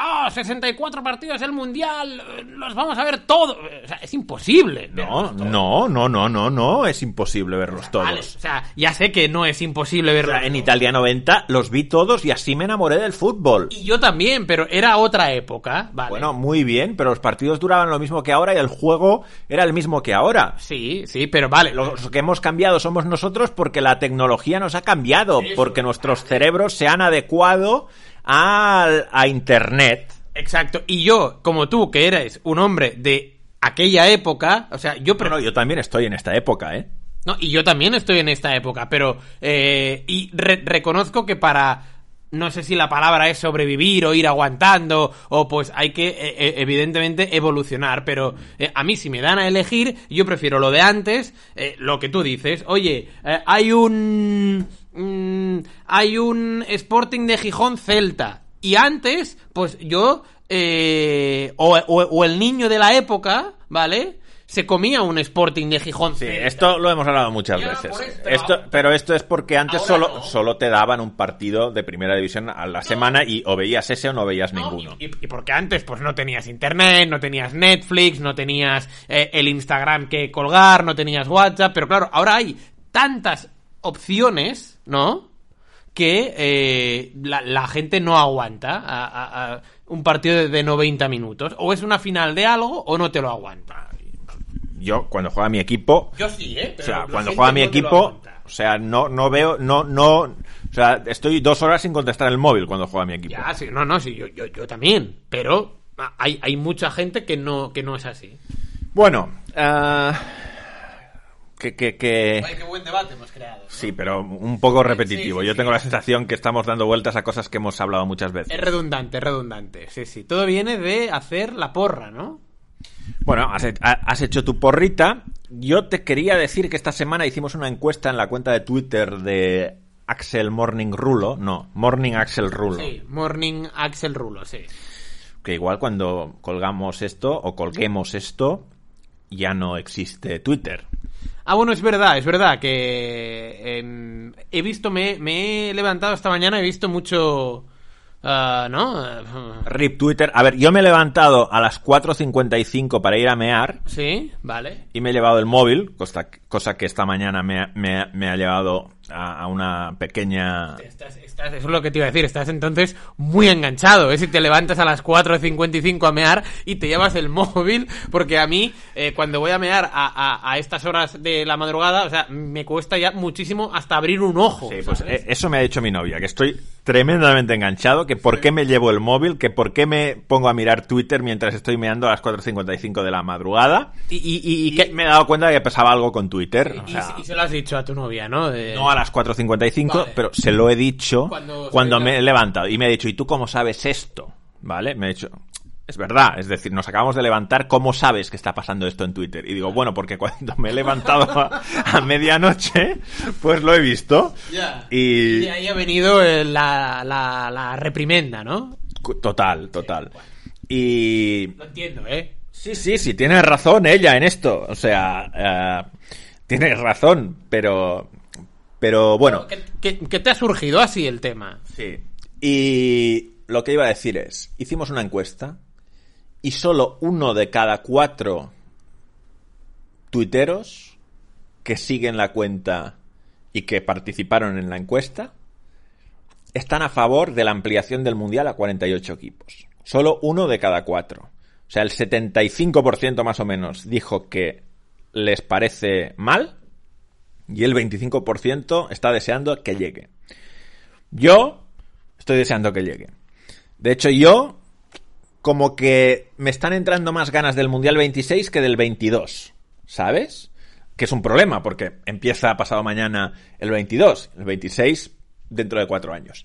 ¡Oh, 64 partidos el Mundial! ¡Los vamos a ver todos! O sea, es imposible. No, no, no, no, no, no, es imposible verlos todos. Vale, o sea, ya sé que no es imposible verlos o sea, En Italia 90 los vi todos y así me enamoré del fútbol. Y yo también, pero era otra época, ¿vale? Bueno, muy bien, pero los partidos duraban lo mismo que ahora y el juego era el mismo que ahora. Sí, sí, pero vale. Los que hemos cambiado somos nosotros porque la tecnología nos ha cambiado, Eso, porque nuestros cerebros se han adecuado a, a Internet. Exacto. Y yo, como tú, que eres un hombre de aquella época, o sea, yo... Pero no, yo también estoy en esta época, ¿eh? No, y yo también estoy en esta época, pero... Eh, y re reconozco que para... No sé si la palabra es sobrevivir o ir aguantando, o pues hay que, eh, evidentemente, evolucionar. Pero eh, a mí, si me dan a elegir, yo prefiero lo de antes, eh, lo que tú dices. Oye, eh, hay un mmm, hay un Sporting de Gijón Celta. Y antes, pues yo, eh, o, o, o, el niño de la época, ¿vale? Se comía un Sporting de Gijón. Sí, Celta. esto lo hemos hablado muchas veces. Esto, esto, pero esto es porque antes solo, no. solo te daban un partido de primera división a la no. semana y o veías ese o no veías no, ninguno. Y, y, porque antes pues no tenías internet, no tenías Netflix, no tenías eh, el Instagram que colgar, no tenías WhatsApp, pero claro, ahora hay tantas opciones, ¿no? Que eh, la, la, gente no aguanta a, a, a un partido de, de, 90 minutos. O es una final de algo o no te lo aguanta. Yo, cuando juega mi equipo. Yo sí, ¿eh? o sea, cuando juega mi no equipo. O sea, no, no veo, no, no. O sea, estoy dos horas sin contestar el móvil cuando juega mi equipo. Ya, sí, no, no, sí, yo, yo, yo también. Pero hay, hay mucha gente que no, que no es así. Bueno, uh, que, que, que... Ay, qué buen debate hemos creado. ¿no? Sí, pero un poco repetitivo. Sí, sí, Yo tengo la sensación que estamos dando vueltas a cosas que hemos hablado muchas veces. Es redundante, es redundante. Sí, sí. Todo viene de hacer la porra, ¿no? Bueno, has, has, hecho tu porrita. Yo te quería decir que esta semana hicimos una encuesta en la cuenta de Twitter de Axel Morning Rulo. No, Morning Axel Rulo. Sí, Morning Axel Rulo, sí. Que igual cuando colgamos esto o colguemos esto, ya no existe Twitter. Ah, bueno, es verdad, es verdad que eh, he visto, me, me, he levantado esta mañana, he visto mucho... Uh, ah, ¿no? Rip Twitter. A ver, yo me he levantado a las 4.55 para ir a mear Sí, vale. y me he llevado el móvil, cosa, cosa que esta mañana me, ha- me ha- me ha llevado a, a una pequeña... Estás- estás- eso es lo que te iba a decir, estás entonces muy enganchado, ¿eh? Si te levantas a las 4.55 a mear y te llevas el <laughs> móvil, porque a mí, eh, cuando voy a mear a, a- a estas horas de la madrugada, o sea, me cuesta ya muchísimo hasta abrir un ojo. Sí, pues ¿sabes? eh, eso me ha dicho mi novia, que estoy tremendamente enganchado, que por qué me llevo el móvil, que por qué me pongo a mirar Twitter mientras estoy meando a las 4.55 de la madrugada. y, y- y- y Y que- me he dado cuenta de que pasaba algo con Twitter. o y- sea, y se lo has dicho a tu novia, ¿no? De- no a las 4.55, Vale. pero se lo he dicho Cuando me he levantado. Y me ha dicho, ¿y tú cómo sabes esto? ¿Vale? Me ha dicho, es verdad, es decir, nos acabamos de levantar, ¿cómo sabes que está pasando esto en Twitter? Y digo, bueno, porque cuando me he levantado a, a medianoche, pues lo he visto. Ya. Y ahí ha venido eh, la, la, la reprimenda, ¿no? total, total. Y Lo entiendo, ¿eh? sí, sí, sí, tiene razón ella en esto. O sea, eh, tiene razón, pero... Pero bueno, ¿Qué, qué te ha surgido así el tema? Sí. Y lo que iba a decir es, hicimos una encuesta y solo uno de cada cuatro tuiteros que siguen la cuenta y que participaron en la encuesta están a favor de la ampliación del Mundial a 48 equipos. Solo uno de cada cuatro. O sea, el 75% más o menos dijo que les parece mal y el 25% está deseando que llegue. Yo estoy deseando que llegue. De hecho, yo como que me están entrando más ganas del Mundial 26 que del 22, ¿sabes? Que es un problema porque empieza pasado mañana el 22, el 26 dentro de cuatro años.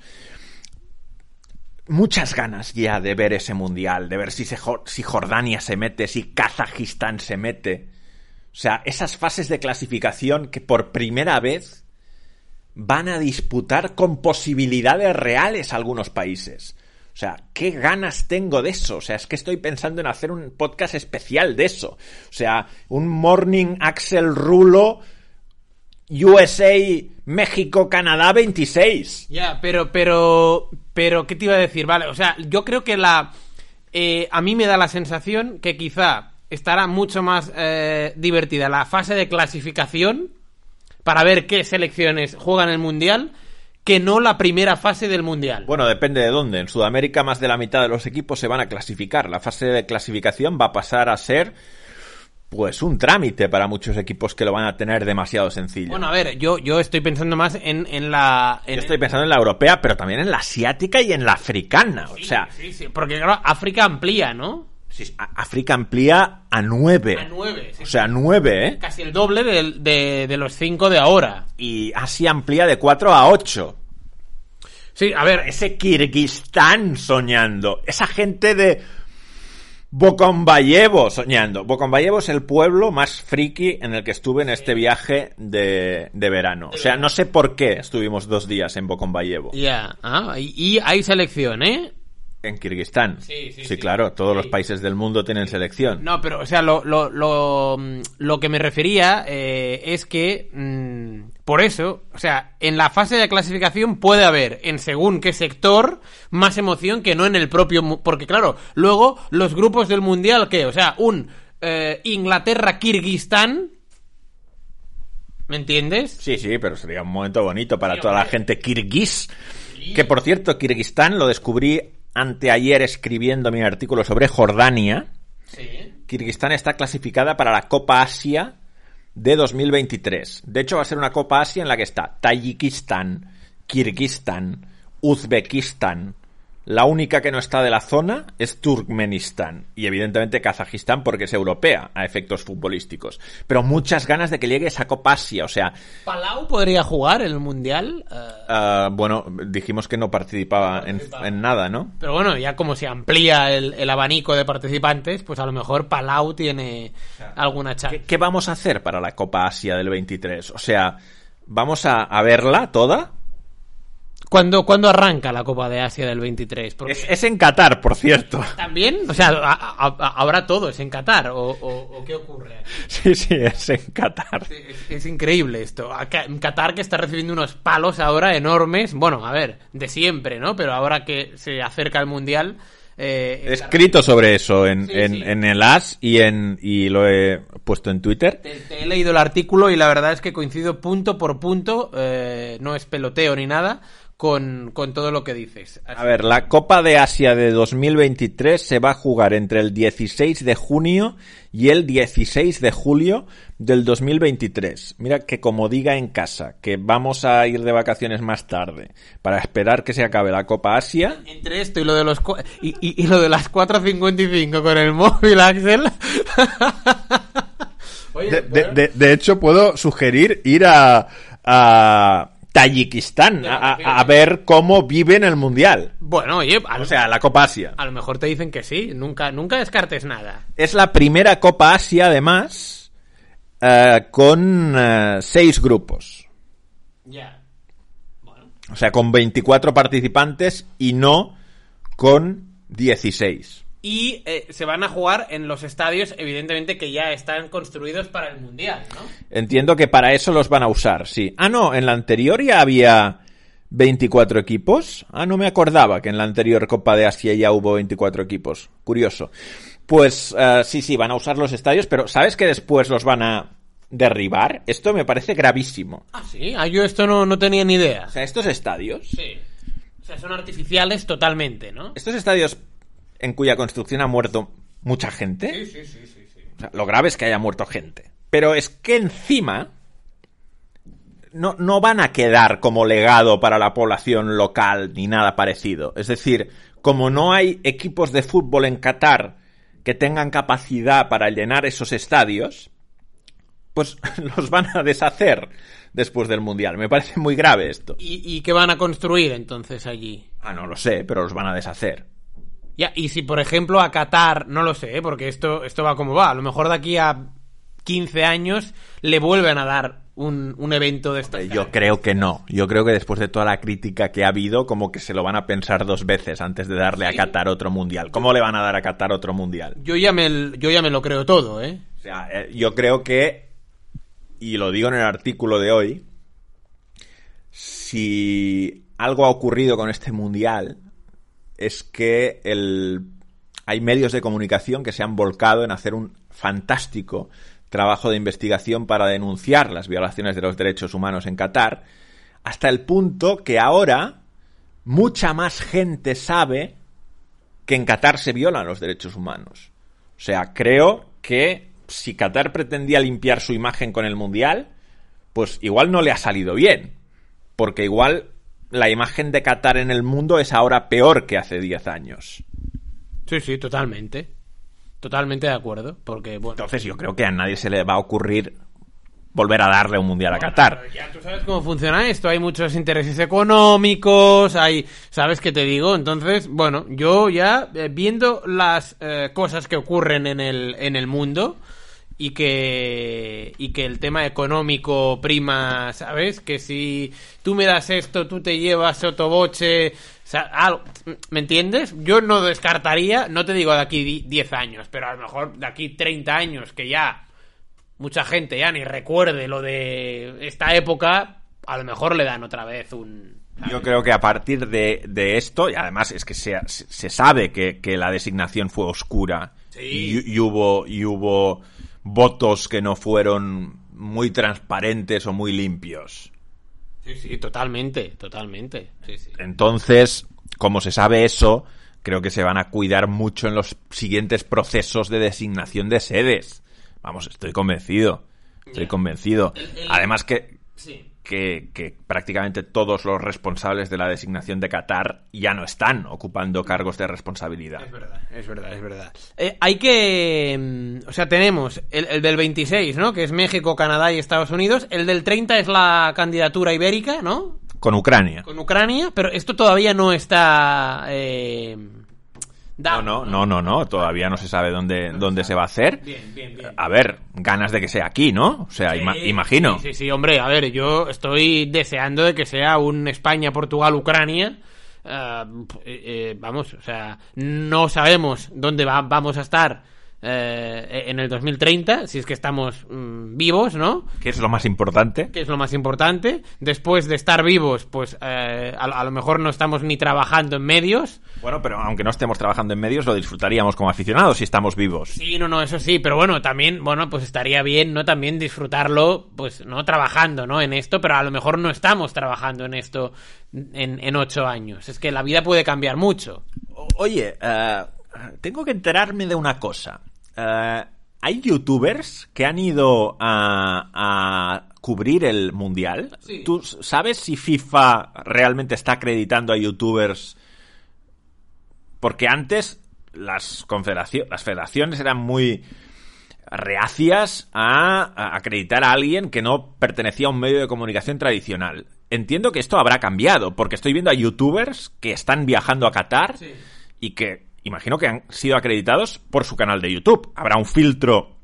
Muchas ganas ya de ver ese Mundial, de ver si, se, si Jordania se mete, si Kazajistán se mete. O sea, esas fases de clasificación que por primera vez van a disputar con posibilidades reales algunos países. O sea, qué ganas tengo de eso. O sea, es que estoy pensando en hacer un podcast especial de eso. O sea, un Morning Axel Rulo USA México Canadá 26. Ya, pero, pero, pero, ¿qué te iba a decir? Vale, o sea, yo creo que la, eh, a mí me da la sensación que quizá estará mucho más eh, divertida la fase de clasificación para ver qué selecciones juegan el mundial que no la primera fase del mundial. Bueno, depende de dónde. En Sudamérica más de la mitad de los equipos se van a clasificar. La fase de clasificación va a pasar a ser pues un trámite para muchos equipos que lo van a tener demasiado sencillo. Bueno, a ver, yo, yo estoy pensando más en, en la. en- Yo estoy pensando en la europea, pero también en la asiática y en la africana. O sea, Sí, sí, porque claro, África amplía, ¿no? Sí, África amplía a nueve. A nueve. sí, O sea, nueve, ¿eh? casi el doble de, de los cinco de ahora. Y Asia amplía de 4 a 8. Sí, a ver, Ese Kirguistán soñando. Esa gente de Bokombayevo soñando. Bokombayevo es el pueblo más friki en el que estuve en este viaje de, de verano. O sea, no sé por qué estuvimos dos días en Bokombayevo. ya. Ah, y, y hay selección, ¿eh? En Kirguistán. Sí, sí, sí. claro. Todos los países del mundo tienen selección. No, pero, o sea, lo, lo, lo, mm, lo que me refería eh, es que, mm, por eso, o sea, en la fase de clasificación puede haber, en según qué sector, más emoción que no en el propio... Porque, claro, luego los grupos del Mundial, ¿qué? O sea, un eh, Inglaterra-Kirguistán... ¿Me entiendes? Sí, sí, pero sería un momento bonito para toda la gente kirguís. Que por cierto, Kirguistán lo descubrí anteayer escribiendo mi artículo sobre Jordania. Sí. Kirguistán está clasificada para la Copa Asia de 2023. De hecho, va a ser una Copa Asia en la que está Tayikistán, Kirguistán, Uzbekistán. La única que no está de la zona es Turkmenistán y evidentemente Kazajistán porque es europea a efectos futbolísticos. Pero muchas ganas de que llegue esa Copa Asia. O sea, ¿Palau podría jugar en el Mundial? Ah, bueno, dijimos que no participaba en, en nada, ¿no? Pero bueno, ya como se amplía el, el abanico de participantes, pues a lo mejor Palau tiene alguna chance. ¿Qué, qué vamos a hacer para la Copa Asia del 23? O sea, ¿vamos a, a verla toda? ¿Cuándo, cuándo arranca la Copa de Asia del 23? Porque Es, es en Qatar, por cierto. ¿También? O sea, a- a- a- ¿habrá todo? ¿Es en Qatar? ¿O, o- o qué ocurre? aquí? Sí, sí, es en Qatar. Es, es increíble esto. En Qatar que está recibiendo unos palos ahora enormes. Bueno, a ver, de siempre, ¿no? Pero ahora que se acerca el Mundial... eh, He escrito sobre eso en, Sí, en, sí. en el AS y, en, y lo he puesto en Twitter. Te, te he leído el artículo y la verdad es que coincido punto por punto, eh, no es peloteo ni nada, con, con todo lo que dices. Así- A ver, la Copa de Asia de 2023 se va a jugar entre el 16 de junio y el 16 de julio del 2023. Mira que como diga en casa que vamos a ir de vacaciones más tarde para esperar que se acabe la Copa Asia, Entre esto y lo de los y, y- y lo de las 4.55 con el <laughs> móvil, Axel. <laughs> Oye, de, de- de- de hecho puedo sugerir ir a, a Tayikistán a, a- a ver cómo viven el Mundial. bueno, oye, a, O sea, la Copa Asia. a lo mejor te dicen que sí, nunca, nunca descartes nada. Es la primera Copa Asia, además, eh, con eh, seis grupos. Ya. Bueno. O sea, con 24 participantes y no con 16. Y eh, se van a jugar en los estadios, evidentemente, que ya están construidos para el Mundial, ¿no? Entiendo que para eso los van a usar, sí. Ah, no, en la anterior ya había 24 equipos. Ah, no me acordaba que en la anterior Copa de Asia ya hubo 24 equipos. Curioso. Pues eh, sí, sí, van a usar los estadios, pero ¿sabes que después los van a derribar? Esto me parece gravísimo. Ah, sí, ah, yo esto no, no tenía ni idea. O sea, estos estadios, Sí. O sea, son artificiales totalmente, ¿no? estos estadios en cuya construcción ha muerto mucha gente, sí, sí, sí, sí. O sea, lo grave es que haya muerto gente. Pero es que encima no, no van a quedar como legado para la población local ni nada parecido. Es decir, como no hay equipos de fútbol en Qatar que tengan capacidad para llenar esos estadios, pues <laughs> los van a deshacer después del Mundial. Me parece muy grave esto. ¿Y, y qué van a construir entonces allí? Ah, no lo sé, pero los van a deshacer. Ya, y si por ejemplo a Qatar, no lo sé, ¿eh? porque esto, esto va como va, a lo mejor de aquí a 15 años le vuelven a dar un, un evento de esta Yo creo que no. Yo creo que después de toda la crítica que ha habido, como que se lo van a pensar dos veces antes de darle a Qatar otro mundial. ¿Cómo le van a dar a Qatar otro mundial? Yo ya me, yo ya me lo creo todo, ¿eh? O sea, eh, yo creo que, y lo digo en el artículo de hoy, si algo ha ocurrido con este mundial es que el, hay medios de comunicación que se han volcado en hacer un fantástico trabajo de investigación para denunciar las violaciones de los derechos humanos en Qatar, hasta el punto que ahora mucha más gente sabe que en Qatar se violan los derechos humanos. O sea, creo que si Qatar pretendía limpiar su imagen con el Mundial, pues igual no le ha salido bien. Porque igual la imagen de Qatar en el mundo es ahora peor que hace 10 años. Sí, sí, totalmente. Totalmente de acuerdo, porque bueno... Entonces yo creo que a nadie se le va a ocurrir volver a darle un Mundial a Qatar. Ya tú sabes cómo funciona esto, hay muchos intereses económicos, hay, ¿sabes qué te digo? Entonces, bueno, yo ya eh, viendo las eh, cosas que ocurren en el, en el mundo y que, y que el tema económico prima, ¿sabes? Que si tú me das esto, tú te llevas sotoboche, o sea, algo- ¿me entiendes? Yo no descartaría, no te digo de aquí di- 10 años, pero a lo mejor de aquí 30 años que ya mucha gente ya ni recuerde lo de esta época, a lo mejor le dan otra vez un... Yo creo que a partir de, de esto, y además es que se, se sabe que, que la designación fue oscura Sí. y, y hubo, y hubo votos que no fueron muy transparentes o muy limpios. Sí, sí, totalmente, totalmente. Sí, sí. Entonces, como se sabe eso, creo que se van a cuidar mucho en los siguientes procesos de designación de sedes. Vamos, estoy convencido. Estoy convencido. El- el- Además que, Sí. Que, que prácticamente todos los responsables de la designación de Qatar ya no están ocupando cargos de responsabilidad. Es verdad, es verdad, es verdad. Eh, hay que... mm, O sea, tenemos el, el del 26, ¿no? Que es México, Canadá y Estados Unidos. El del 30 es la candidatura ibérica, ¿no? Con Ucrania. Con Ucrania, pero esto todavía no está... eh, Da- No, no, no, no, no, todavía no se sabe dónde, dónde se va a hacer. Bien, bien, bien. A ver, ganas de que sea aquí, ¿no? O sea, ima- imagino. Sí, sí, sí, hombre, a ver, yo estoy deseando de que sea un España, Portugal, Ucrania. Ah, eh, eh, vamos, o sea, no sabemos dónde va- vamos a estar eh, en el 2030, si es que estamos mm, vivos, ¿no? Que es lo más importante. que es lo más importante. Después de estar vivos, pues eh, a, a lo mejor no estamos ni trabajando en medios. Bueno, pero aunque no estemos trabajando en medios, lo disfrutaríamos como aficionados si estamos vivos. Sí, no, no, eso sí, pero bueno, también, bueno, pues estaría bien, ¿no? También disfrutarlo, pues, ¿no? Trabajando, ¿no? En esto, pero a lo mejor no estamos trabajando en esto en, en ocho años. Es que la vida puede cambiar mucho. O- Oye, eh, tengo que enterarme de una cosa. Eh, hay youtubers que han ido a, a cubrir el mundial. Sí. ¿Tú sabes si FIFA realmente está acreditando a youtubers? Porque antes las confederaciones, las federaciones eran muy reacias a, a acreditar a alguien que no pertenecía a un medio de comunicación tradicional. Entiendo que esto habrá cambiado, porque estoy viendo a youtubers que están viajando a Qatar Sí. y que imagino que han sido acreditados por su canal de YouTube. Habrá un filtro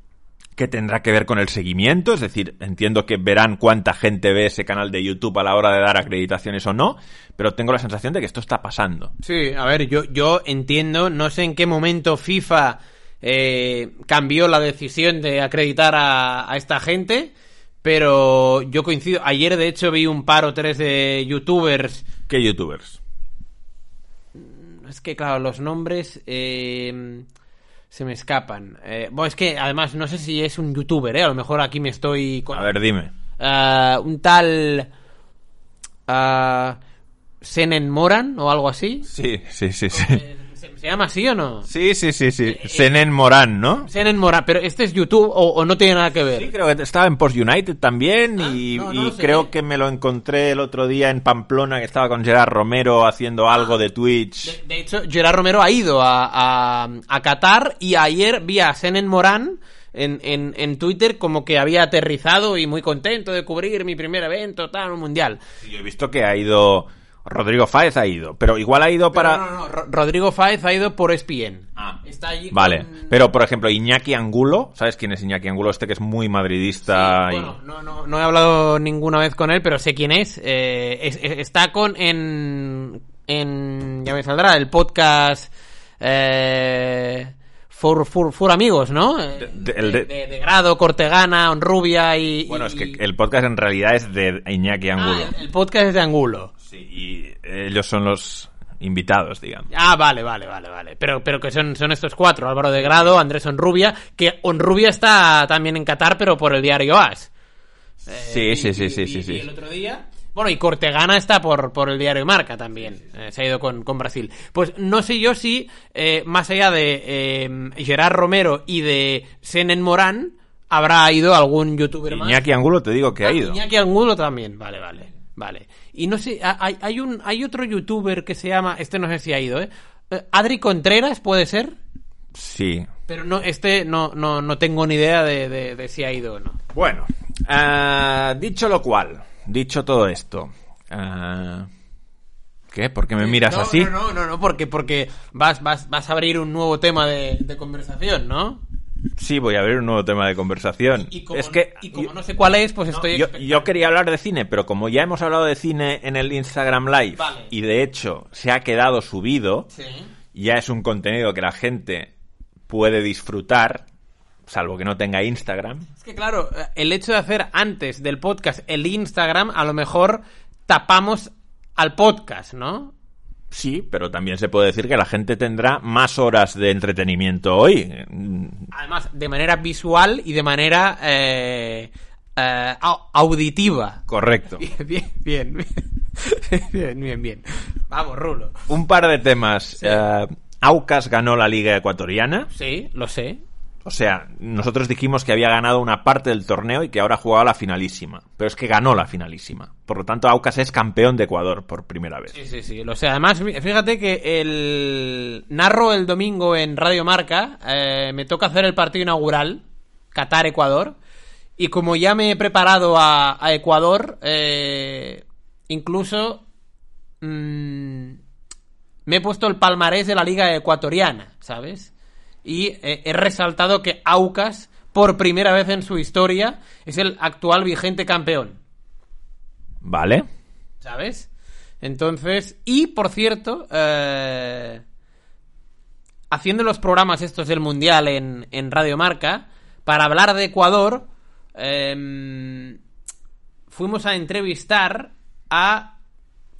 que tendrá que ver con el seguimiento, es decir, entiendo que verán cuánta gente ve ese canal de YouTube a la hora de dar acreditaciones o no, pero tengo la sensación de que esto está pasando. Sí, a ver, yo, yo entiendo, no sé en qué momento FIFA eh, cambió la decisión de acreditar a, a esta gente, pero yo coincido. Ayer, de hecho, vi un par o tres de youtubers ¿Qué youtubers? Es que, claro, los nombres eh, se me escapan. Eh, bueno, es que además no sé si es un youtuber, ¿eh? A lo mejor aquí me estoy... con- A ver, dime. Ah, un tal... ah, Senen Moran o algo así. Sí, sí, sí, sí. Eh, ¿Se, llama así o no? Sí, sí, sí, sí. Senen Morán, ¿no? Senen Moran, pero este es YouTube o, o no tiene nada que ver. Sí, creo que estaba en Post United también y, no, no y sé. creo que me lo encontré el otro día en Pamplona que estaba con Gerard Romero haciendo algo de Twitch. De, de hecho, Gerard Romero ha ido a, a, a Qatar y ayer vi a Senen Morán en, en, en Twitter como que había aterrizado y muy contento de cubrir mi primer evento, tal, un mundial. Yo he visto que ha ido Rodrigo Fáez ha ido, pero igual ha ido para No, no, no, Ro- Rodrigo Fáez ha ido por ESPN. Ah. Está allí Vale, con- pero por ejemplo Iñaki Angulo, ¿sabes quién es Iñaki Angulo? Este que es muy madridista Sí, y- bueno, no, no, no he hablado ninguna vez con él, pero sé quién es. Eh, es- es- está con en, en. Ya me saldrá, el podcast. Eh, for, for, for Amigos, ¿no? Eh, de- De, el de- de- Grado, Cortegana, Onrubia y. Bueno, y- es que el podcast en realidad es de Iñaki Ah, Angulo. el, el podcast es de Angulo. Sí, y ellos son los invitados, digamos. Ah, vale, vale, vale, vale. Pero, pero que son, son estos cuatro, Álvaro de Grado, Andrés Onrubia, que Onrubia está también en Qatar, pero por el diario AS. Sí, sí, sí, sí, y- sí, y sí. el otro día. Bueno, y Cortegana está por, por el diario Marca también. Eh, se ha ido con, con Brasil. Pues no sé yo si, eh, más allá de eh, Gerard Romero y de Senen Morán, habrá ido algún youtuber más. Iñaki Angulo te digo que ha Ah, ido. Iñaki Angulo también. Vale, vale. Vale. Y no sé, ha- hay, hay, un, hay otro youtuber que se llama. Este no sé si ha ido, ¿eh? Eh, Adri Contreras, ¿puede ser? Sí. Pero no, este no, no, no tengo ni idea de, de- de si ha ido o no. Bueno, ah, dicho lo cual, dicho todo esto, ah, ¿qué? ¿Por qué me miras no, así? No, no, no, no, porque, porque vas, vas, vas a abrir un nuevo tema de, de conversación, ¿no? Sí, voy a abrir un nuevo tema de conversación. Y como, es que y como yo- no sé cuál es, pues estoy... yo, quería hablar de cine, pero como ya hemos hablado de cine en el Instagram Live Vale. y de hecho se ha quedado subido, Sí. ya es un contenido que la gente puede disfrutar, salvo que no tenga Instagram. Es que claro, el hecho de hacer antes del podcast el Instagram, a lo mejor tapamos al podcast, ¿no? Sí, pero también se puede decir que la gente tendrá más horas de entretenimiento hoy. Además, de manera visual y de manera eh, eh, au- auditiva. Correcto. <laughs> Bien, bien, bien. Bien, bien, bien. Vamos, Rulo. Un par de temas. Eh, Aucas ganó la Liga Ecuatoriana. Sí, lo sé. O sea, nosotros dijimos que había ganado una parte del torneo y que ahora jugaba la finalísima. Pero es que ganó la finalísima. Por lo tanto, Aucas es campeón de Ecuador por primera vez. Sí, sí, sí, lo sé. Además, fí- fíjate que el narro el domingo en Radio Marca, eh, me toca hacer el partido inaugural, Qatar-Ecuador, y como ya me he preparado a, a Ecuador, eh, incluso mm, me he puesto el palmarés de la liga ecuatoriana, ¿sabes? Y eh, he resaltado que Aucas, por primera vez en su historia, es el actual vigente campeón. Vale. ¿Sabes? Entonces, y por cierto, eh, haciendo los programas estos del Mundial en, en Radio Marca, para hablar de Ecuador, em, fuimos a entrevistar a,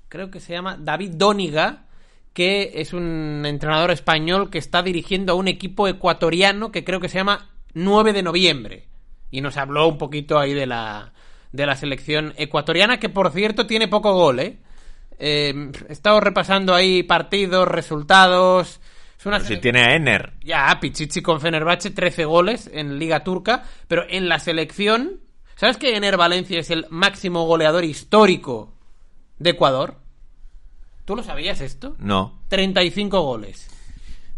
creo que se llama David Dóniga, que es un entrenador español que está dirigiendo a un equipo ecuatoriano que creo que se llama 9 de noviembre. Y nos habló un poquito ahí de la, de la selección ecuatoriana, que por cierto tiene poco gol, ¿eh? Eh, he estado repasando ahí partidos, resultados. Es una Si tiene a Ener. Ya, Pichichi con Fenerbahce, 13 goles en Liga Turca, pero en la selección... ¿Sabes que Ener Valencia es el máximo goleador histórico de Ecuador? ¿Tú lo sabías esto? No. 35 goles.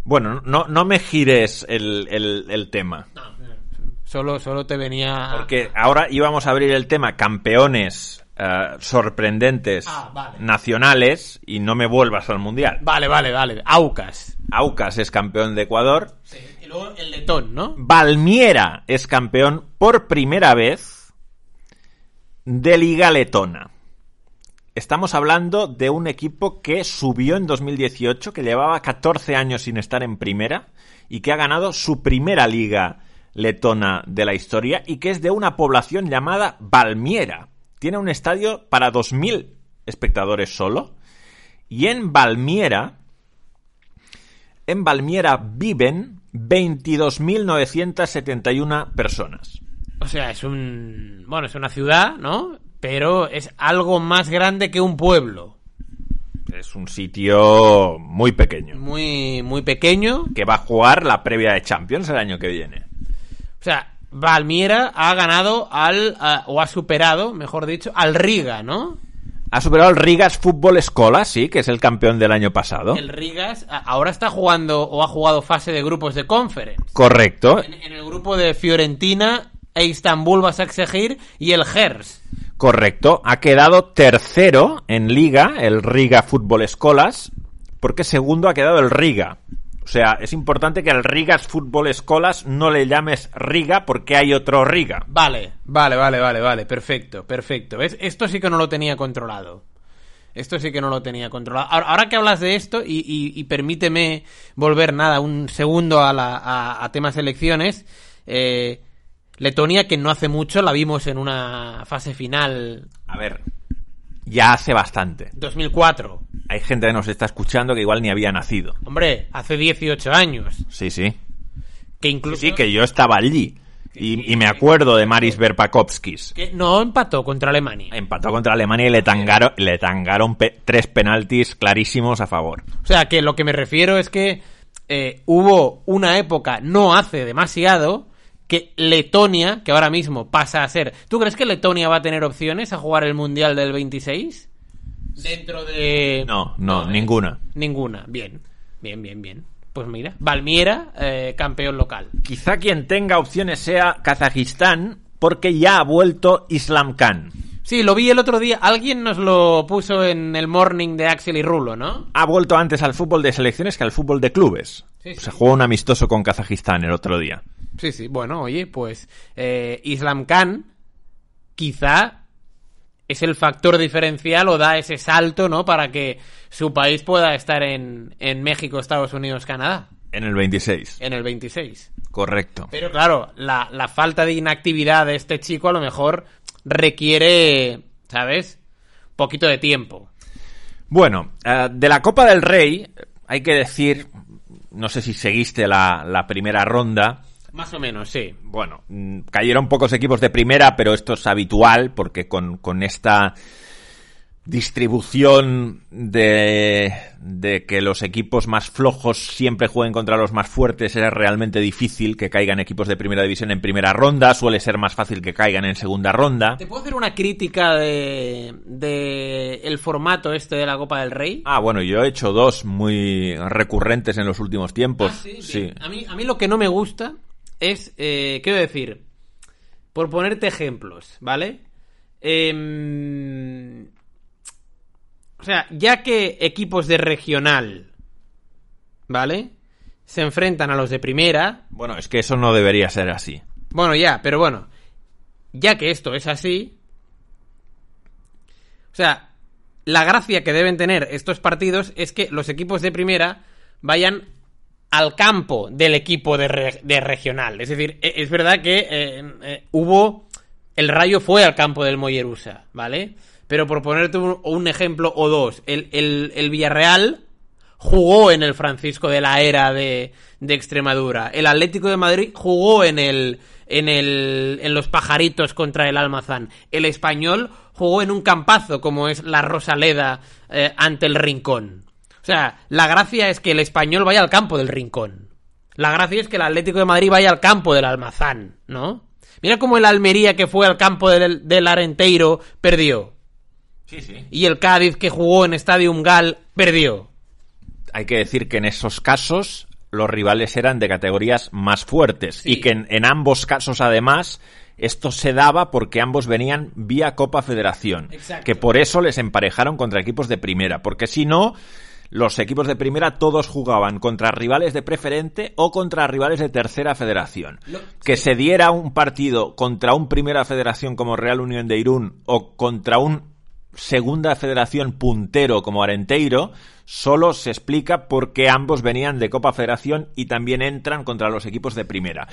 Bueno, no, no me gires el, el- el tema. Solo, solo te venía... Porque ahora íbamos a abrir el tema campeones eh, sorprendentes Ah, vale. nacionales y no me vuelvas al mundial. Vale, vale, vale. Aucas. Aucas es campeón de Ecuador. Y luego el letón, ¿no? Valmiera es campeón por primera vez de Liga Letona. Estamos hablando de un equipo que subió en 2018, que llevaba 14 años sin estar en primera y que ha ganado su primera liga letona de la historia y que es de una población llamada Valmiera. Tiene un estadio para 2.000 espectadores solo. Y en Valmiera, en Valmiera viven 22.971 personas. O sea, es un... Bueno, es una ciudad, ¿no? Pero es algo más grande que un pueblo. Es un sitio muy pequeño. Muy, muy pequeño. Que va a jugar la previa de Champions el año que viene. O sea, Valmiera ha ganado al... a- o ha superado, mejor dicho, al Riga, ¿no? Ha superado el Rigas Fútbol Escola, sí, que es el campeón del año pasado. El Rigas a- ahora está jugando o ha jugado fase de grupos de conference. Correcto, En, en el grupo de Fiorentina e Istanbul Basaksehir y el Gers. Correcto. Ha quedado tercero en Liga, el Riga Fútbol Escolas, porque segundo ha quedado el Riga. O sea, es importante que al Rigas Fútbol Escolas no le llames Riga porque hay otro Riga. Vale, vale, vale, vale, vale, perfecto, perfecto. ¿Ves? Esto sí que no lo tenía controlado. Esto sí que no lo tenía controlado. Ahora, que hablas de esto, y, y- y permíteme volver nada, un segundo a, la, a, a temas elecciones, eh, Letonia, que no hace mucho, la vimos en una fase final A ver, ya hace bastante. 2004. Hay gente que nos está escuchando que igual ni había nacido. Hombre, hace 18 años. Sí, sí. Que incluso... Sí, que yo estaba allí. Y, y me acuerdo de Maris Verpakovskis. que no empató contra Alemania. Empató contra Alemania y le tangaron, le tangaron pe- tres penaltis clarísimos a favor. O sea, que lo que me refiero es que eh, hubo una época, no hace demasiado, que Letonia, que ahora mismo pasa a ser... ¿Tú crees que Letonia va a tener opciones a jugar el Mundial del 26? Dentro de... No, no, ¿eh? ninguna. Ninguna. Bien, bien, bien, bien. Pues mira, Valmiera, eh, campeón local. Quizá quien tenga opciones sea Kazajistán, porque ya ha vuelto Islam Khan. Sí, lo vi el otro día. Alguien nos lo puso en el morning de Axel y Rulo, ¿no? Ha vuelto antes al fútbol de selecciones que al fútbol de clubes. Sí, sí. Se jugó un amistoso con Kazajistán el otro día. Sí, sí, bueno, oye, pues eh, Islam Khan quizá es el factor diferencial o da ese salto, ¿no? Para que su país pueda estar en, en México, Estados Unidos, Canadá, En el 26. en el 26. Correcto. Pero claro, la, la falta de inactividad de este chico a lo mejor requiere, ¿sabes? Poquito de tiempo. Bueno, eh, de la Copa del Rey, hay que decir, no sé si seguiste la, la primera ronda, Más o menos, sí. bueno, mm, cayeron pocos equipos de primera, pero esto es habitual porque con, con esta distribución de, de que los equipos más flojos siempre jueguen contra los más fuertes es realmente difícil que caigan equipos de primera división en primera ronda, suele ser más fácil que caigan en segunda ronda. ¿Te puedo hacer una crítica de, de el formato este de la Copa del Rey? Ah, bueno, yo he hecho dos muy recurrentes en los últimos tiempos. Ah, sí, sí. A mí, a mí lo que no me gusta es, eh, quiero decir, por ponerte ejemplos, ¿vale? Em, o sea, ya que equipos de regional ¿vale? Se enfrentan a los de primera. Bueno, es que eso no debería ser así. Bueno, ya, pero bueno. Ya que esto es así. O sea, la gracia que deben tener estos partidos es que los equipos de primera vayan al campo del equipo de, re- de regional. Es decir, e- es verdad que eh, eh, hubo. El rayo fue al campo del Mollerusa, ¿vale? Pero por ponerte un, un ejemplo o dos, el, el- el Villarreal jugó en el Francisco de la Era de, de Extremadura. El Atlético de Madrid jugó en el. En, el, en los pajaritos contra el Almazán. El español jugó en un campazo como es la Rosaleda eh, ante el Rincón. O sea, la gracia es que el español vaya al campo del Rincón. La gracia es que el Atlético de Madrid vaya al campo del Almazán, ¿no? Mira cómo el Almería que fue al campo del, del Arenteiro perdió. Sí, sí. Y el Cádiz que jugó en Estadio Gal perdió. Hay que decir que en esos casos los rivales eran de categorías más fuertes Sí. y que en, en ambos casos además esto se daba porque ambos venían vía Copa Federación, Exacto. que por eso les emparejaron contra equipos de primera, porque si no los equipos de primera todos jugaban contra rivales de preferente o contra rivales de tercera federación. Que se diera un partido contra un primera federación como Real Unión de Irún o contra un segunda federación puntero como Arenteiro solo se explica porque ambos venían de Copa Federación y también entran contra los equipos de primera.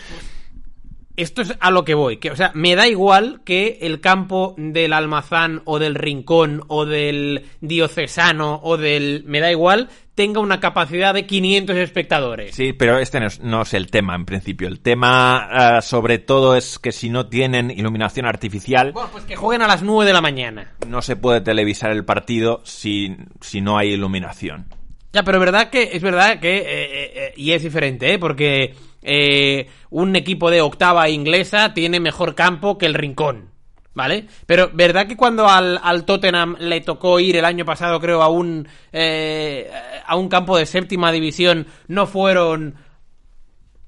Esto es a lo que voy. Que, o sea, me da igual que el campo del Almazán o del Rincón o del Diocesano o del... Me da igual, tenga una capacidad de 500 espectadores. Sí, pero este no es, no es el tema en principio. El tema eh, sobre todo es que si no tienen iluminación artificial Bueno, pues que jueguen a las 9 de la mañana. no se puede televisar el partido si, si no hay iluminación. Ya, pero verdad que es verdad que eh, eh, y es diferente, ¿eh? Porque eh, un equipo de octava inglesa tiene mejor campo que el Rincón, ¿vale? Pero verdad que cuando al, al Tottenham le tocó ir el año pasado, creo, a un eh, a un campo de séptima división, no fueron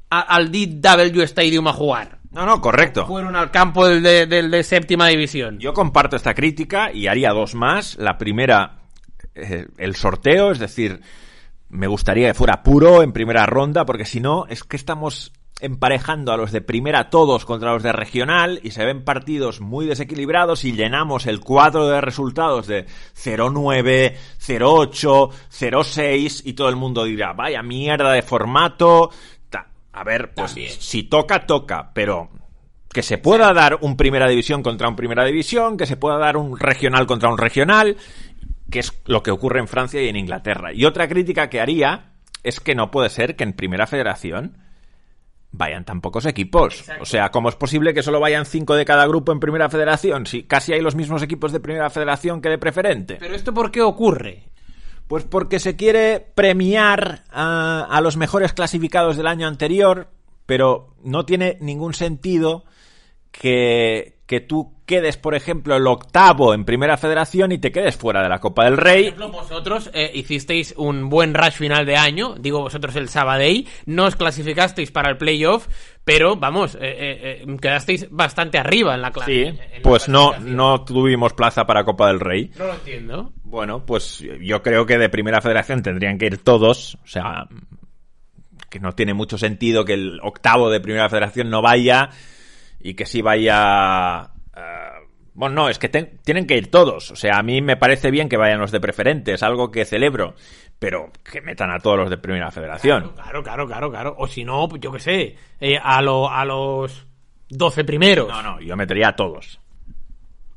a- al DW Stadium a jugar, No, no, correcto. fueron al campo del de, del de séptima división. Yo comparto esta crítica y haría dos más. La primera, eh, el sorteo, es decir, me gustaría que fuera puro en primera ronda, porque si no, es que estamos emparejando a los de primera todos contra los de regional y se ven partidos muy desequilibrados y llenamos el cuadro de resultados de 0-9, 0-8, 0-6 y todo el mundo dirá, vaya mierda de formato. A ver, pues También. si toca, toca, pero que se pueda dar un primera división contra un primera división, que se pueda dar un regional contra un regional, que es lo que ocurre en Francia y en Inglaterra. Y otra crítica que haría es que no puede ser que en primera federación vayan tan pocos equipos. Exacto. O sea, ¿cómo es posible que solo vayan cinco de cada grupo en primera federación si casi hay los mismos equipos de primera federación que de preferente? Pero esto ¿por qué ocurre? Pues porque se quiere premiar a, a los mejores clasificados del año anterior, pero no tiene ningún sentido que, que tú quedes, por ejemplo, el octavo en primera federación y te quedes fuera de la Copa del Por Rey. ejemplo, vosotros eh, hicisteis un buen rush final de año, digo vosotros el Sabadell, no os clasificasteis para el playoff, pero vamos, eh, eh, quedasteis bastante arriba en la clase. Sí, en la pues no, no tuvimos plaza para Copa del Rey. No lo entiendo. Bueno, pues yo creo que de primera federación tendrían que ir todos. O sea, que no tiene mucho sentido que el octavo de primera federación no vaya y que sí vaya. Eh, bueno, no, es que ten- tienen que ir todos. O sea, a mí me parece bien que vayan los de preferente, es algo que celebro. Pero que metan a todos los de primera federación. Claro, claro, claro, claro. O si no, pues yo qué sé, eh, a, lo- a los 12 primeros. No, no, yo metería a todos.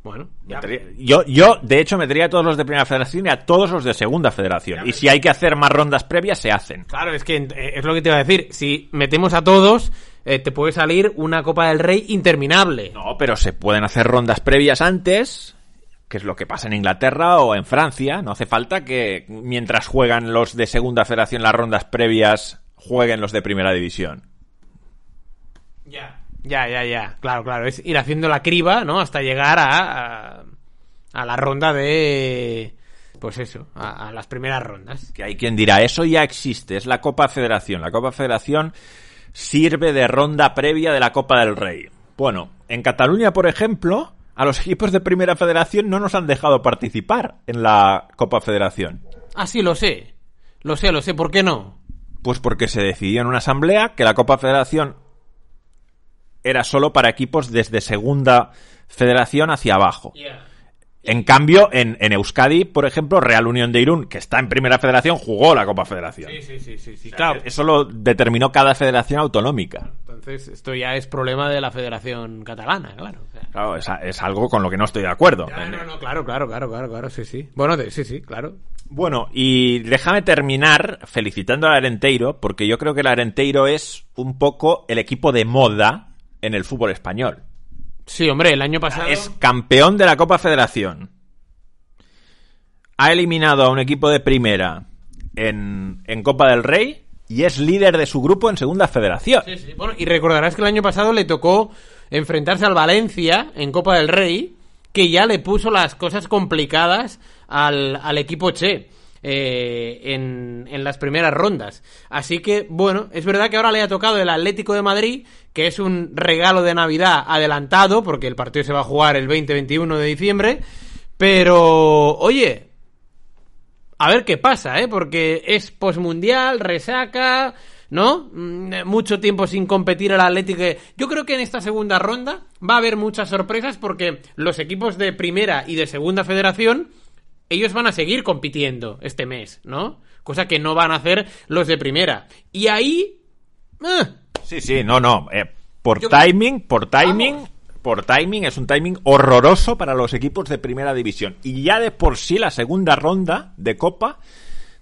Bueno, ya. Yo, yo, de hecho, metería a todos los de primera federación y a todos los de segunda federación. Y si hay que hacer más rondas previas, se hacen. Claro, es que eh, es lo que te iba a decir. Si metemos a todos, eh, te puede salir una Copa del Rey interminable. No, pero se pueden hacer rondas previas antes, que es lo que pasa en Inglaterra o en Francia. No hace falta que mientras juegan los de segunda federación las rondas previas, jueguen los de primera división. Ya. Ya, ya, ya. Claro, claro. Es ir haciendo la criba, ¿no? Hasta llegar a, a, a la ronda de... Pues eso, a, a las primeras rondas. Que hay quien dirá, eso ya existe, es la Copa Federación. La Copa Federación sirve de ronda previa de la Copa del Rey. Bueno, en Cataluña, por ejemplo, a los <laughs> equipos de primera federación no nos han dejado participar en la Copa Federación. Ah, sí, lo sé. Lo sé, lo sé. ¿Por qué no? Pues porque se decidió en una asamblea que la Copa Federación era solo para equipos desde segunda federación hacia abajo. En cambio, en, en, Euskadi, por ejemplo, Real Unión de Irún, que está en Primera Federación, jugó la Copa Federación. Sí, sí, sí, sí, sí. O sea, claro, eso lo determinó cada federación autonómica. Entonces, esto ya es problema de la Federación Catalana, claro. O sea, Claro, es, es, algo con lo que no estoy de acuerdo. ya, no, no, claro, claro, claro, claro, claro, sí, sí. Bueno, de, sí, sí, claro. Bueno, y déjame terminar felicitando al Arenteiro, porque yo creo que el Arenteiro es un poco el equipo de moda en el fútbol español. Sí, hombre, el año pasado... Es campeón de la Copa Federación. Ha eliminado a un equipo de primera en, en Copa del Rey y es líder de su grupo en Segunda Federación. Sí, sí. Bueno, y recordarás que el año pasado le tocó enfrentarse al Valencia en Copa del Rey, que ya le puso las cosas complicadas al, al equipo Che. Eh, en, en, las primeras rondas. Así que, bueno, es verdad que ahora le ha tocado el Atlético de Madrid, que es un regalo de Navidad adelantado, porque el partido se va a jugar el 20-21 de diciembre. Pero, oye, a ver qué pasa, ¿eh? Porque es posmundial, resaca, ¿no? Mucho tiempo sin competir el Atlético. Yo creo que en esta segunda ronda va a haber muchas sorpresas porque los equipos de primera y de segunda federación ellos van a seguir compitiendo este mes, ¿no? Cosa que no van a hacer los de primera. Y ahí... ¡eh! Sí, sí, no, no. Eh, por Yo... timing, por timing, Vamos. por timing, es un timing horroroso para los equipos de primera división. Y ya de por sí la segunda ronda de Copa,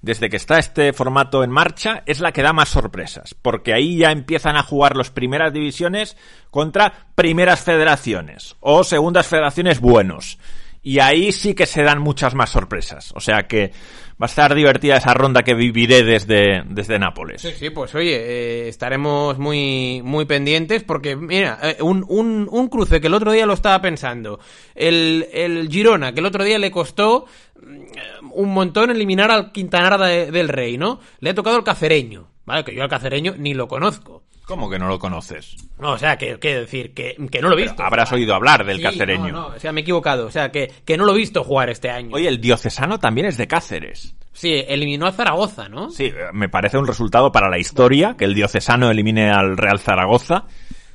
desde que está este formato en marcha, es la que da más sorpresas. Porque ahí ya empiezan a jugar las primeras divisiones contra primeras federaciones o segundas federaciones buenos. Y ahí sí que se dan muchas más sorpresas. O sea que va a estar divertida esa ronda que viviré desde, desde Nápoles. Sí, sí, pues oye, eh, estaremos muy, muy pendientes porque, mira, eh, un, un, un, cruce que el otro día lo estaba pensando. El, el Girona, que el otro día le costó un montón eliminar al Quintanar de, del Rey, ¿no? Le ha tocado el Cacereño, ¿vale? Que yo al Cacereño ni lo conozco. ¿Cómo que no lo conoces? No, o sea, que, que decir, que, que, no lo he visto. Pero habrás oído hablar del sí, cacereño. No, no, o sea, me he equivocado. O sea, que, que no lo he visto jugar este año. Oye, el diocesano también es de Cáceres. Sí, eliminó a Zaragoza, ¿no? Sí, me parece un resultado para la historia que el diocesano elimine al Real Zaragoza.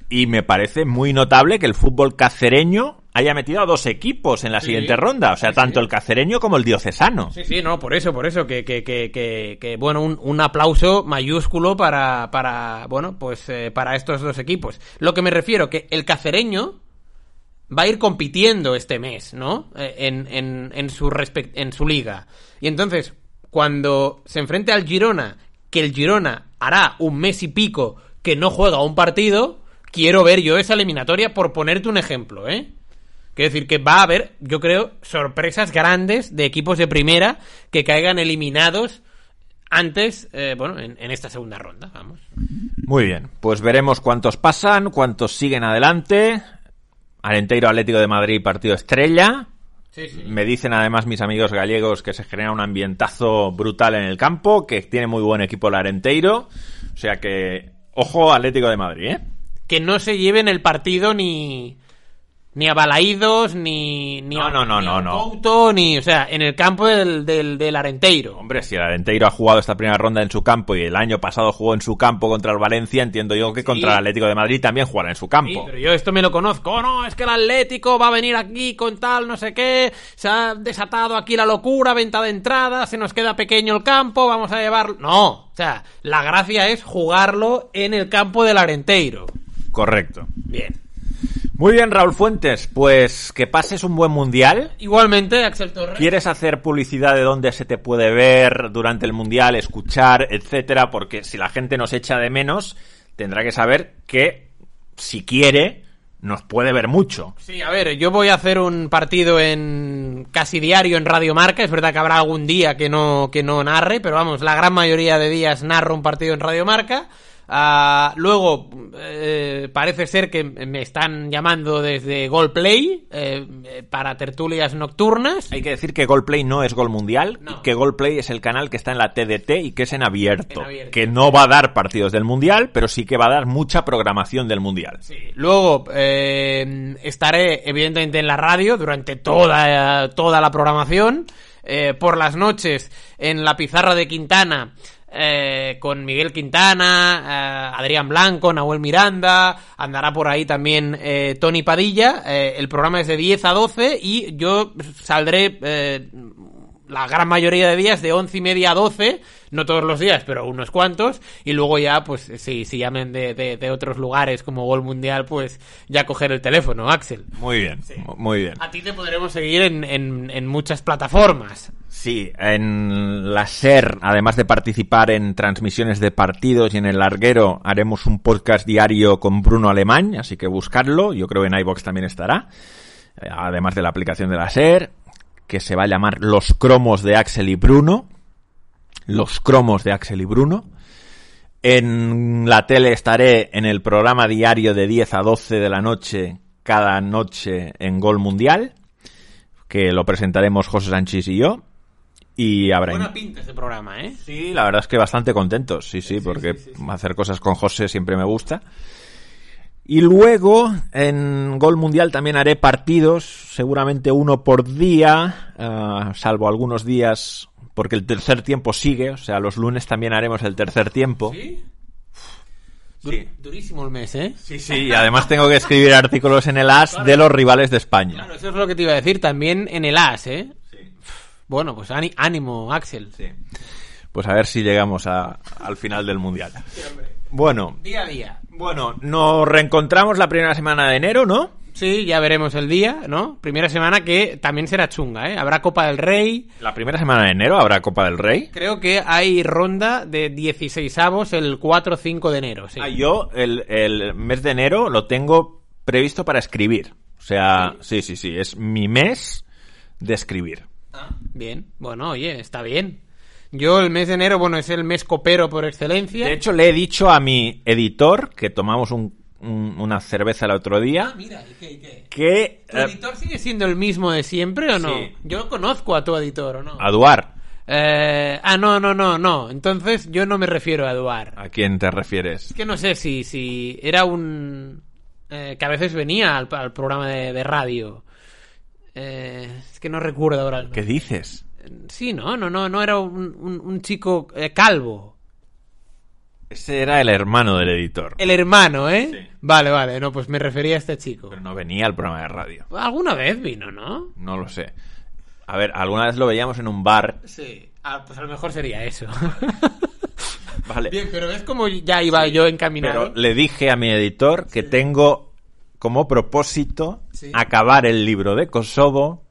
Y me parece muy notable que el fútbol cacereño haya metido a dos equipos en la Sí, siguiente ronda. O sea, sí, tanto sí. el cacereño como el diocesano. Sí, sí, no, por eso, por eso, que, que, que, que, bueno, un, un aplauso mayúsculo para, para bueno, pues eh, para estos dos equipos. Lo que me refiero, que el cacereño va a ir compitiendo este mes, ¿no? Eh, En, en, en, su respect- en su liga. Y entonces, cuando se enfrente al Girona, que el Girona hará un mes y pico que no juega un partido, quiero ver yo esa eliminatoria por ponerte un ejemplo, ¿eh? Quiero decir que va a haber, yo creo, sorpresas grandes de equipos de primera que caigan eliminados antes, eh, bueno, en, en, esta segunda ronda, vamos. Muy bien, pues veremos cuántos pasan, cuántos siguen adelante. Alenteiro Atlético de Madrid, partido estrella. Sí, sí. Me dicen además mis amigos gallegos que se genera un ambientazo brutal en el campo, que tiene muy buen equipo el Arenteiro. O sea que, ojo Atlético de Madrid, ¿eh? Que no se lleven el partido ni ni a Balaídos, ni, ni no, a, no, no, ni no, a no. Couto, ni, o sea, en el campo del, del, del Arenteiro. Hombre, si el Arenteiro ha jugado esta primera ronda en su campo y el año pasado jugó en su campo contra el Valencia, entiendo yo que Sí. contra el Atlético de Madrid también jugará en su campo. Sí, pero yo esto me lo conozco. Oh, no, es que el Atlético va a venir aquí con tal, no sé qué. Se ha desatado aquí la locura, venta de entrada, se nos queda pequeño el campo, vamos a llevarlo. No, o sea, la gracia es jugarlo en el campo del Arenteiro. Correcto. Bien. Muy bien, Raúl Fuentes, pues que pases un buen mundial. Igualmente, Axel Torres. ¿Quieres hacer publicidad de dónde se te puede ver durante el mundial, escuchar, etcétera? Porque si la gente nos echa de menos, tendrá que saber que si quiere nos puede ver mucho. Sí, a ver, yo voy a hacer un partido en casi diario en Radio Marca. Es verdad que habrá algún día que no que no narre, pero vamos, la gran mayoría de días narro un partido en Radio Marca. Ah, luego, eh, parece ser que me están llamando desde Golplay eh, para tertulias nocturnas. Hay que decir que Golplay no es Gol Mundial, No. que Golplay es el canal que está en la TDT y que es en abierto, En abierto. que no va a dar partidos del Mundial, pero sí que va a dar mucha programación del Mundial. Sí. Luego eh, estaré evidentemente en la radio durante toda, toda la programación. Eh, por las noches en la pizarra de Quintana eh, con Miguel Quintana, eh, Adrián Blanco, Nahuel Miranda, andará por ahí también eh, Tony Padilla. Eh, el programa es de 10 a 12 y yo saldré eh, la gran mayoría de días de 11 y media a 12, no todos los días, pero unos cuantos, y luego ya, pues, si, si llamen de, de, de otros lugares como Gol Mundial, pues ya coger el teléfono, Axel. Muy bien, muy bien. A ti te podremos seguir en, en, en muchas plataformas. Sí, en la SER, además de participar en transmisiones de partidos y en el larguero, haremos un podcast diario con Bruno Alemán, así que buscarlo, yo creo que en iBox también estará, eh, además de la aplicación de la SER, que se va a llamar Los Cromos de Axel y Bruno, Los Cromos de Axel y Bruno. En la tele estaré en el programa diario de 10 a 12 de la noche, cada noche en Gol Mundial, que lo presentaremos José Sánchez y yo. Y habrá... Buena pinta ese programa, ¿eh? Sí, la verdad es que bastante contentos, sí, sí, porque sí, sí. hacer cosas con José siempre me gusta. Y luego en Gol Mundial también haré partidos, seguramente uno por día, uh, salvo algunos días, porque el tercer tiempo sigue, o sea, los lunes también haremos el tercer tiempo. ¿Sí? Sí. Durísimo el mes, ¿eh? Sí, sí, y además tengo que escribir artículos en el AS de los rivales de España. Claro, eso es lo que te iba a decir, también en el AS, ¿eh? Sí. Bueno, pues ánimo, Axel. Sí. Pues a ver si llegamos a, al final del Mundial. Bueno. Día a día. Bueno, nos reencontramos la primera semana de enero, ¿no? Sí, ya veremos el día, ¿no? Primera semana que también será chunga, ¿eh? Habrá Copa del Rey. La primera semana de enero habrá Copa del Rey. Creo que hay ronda de 16 avos el 4-5 de enero, sí. Ah, yo el, el, mes de enero lo tengo previsto para escribir. O sea, sí, sí, sí, sí es mi mes de escribir. Ah, bien, bueno, oye, está bien. Yo el mes de enero, bueno, es el mes copero por excelencia. De hecho, le he dicho a mi editor, que tomamos un, un, una cerveza el otro día, ah, mira, ¿y qué, y qué? que... ¿Tu editor uh, sigue siendo el mismo de siempre o no? Sí. Yo conozco a tu editor, ¿o no? A Duar. Eh, ah, no, no, no, no. Entonces yo no me refiero a Duar. ¿A quién te refieres? Es que no sé si, si era un... Eh, que a veces venía al, al programa de, de radio. Eh, es que no recuerdo ahora. ¿Qué dices? Sí, no, no, no, no era un, un, un chico eh, calvo. Ese era el hermano del editor. El hermano, ¿eh? Sí. Vale, vale, no, pues me refería a este chico. Pero no venía al programa de radio. Alguna vez vino, ¿no? No lo sé. A ver, alguna vez lo veíamos en un bar. Sí. Ah, pues a lo mejor sería eso. <laughs> vale. Bien, pero es como ya iba Sí, yo encaminado. Pero le dije a mi editor que tengo como propósito acabar el libro de Kosovo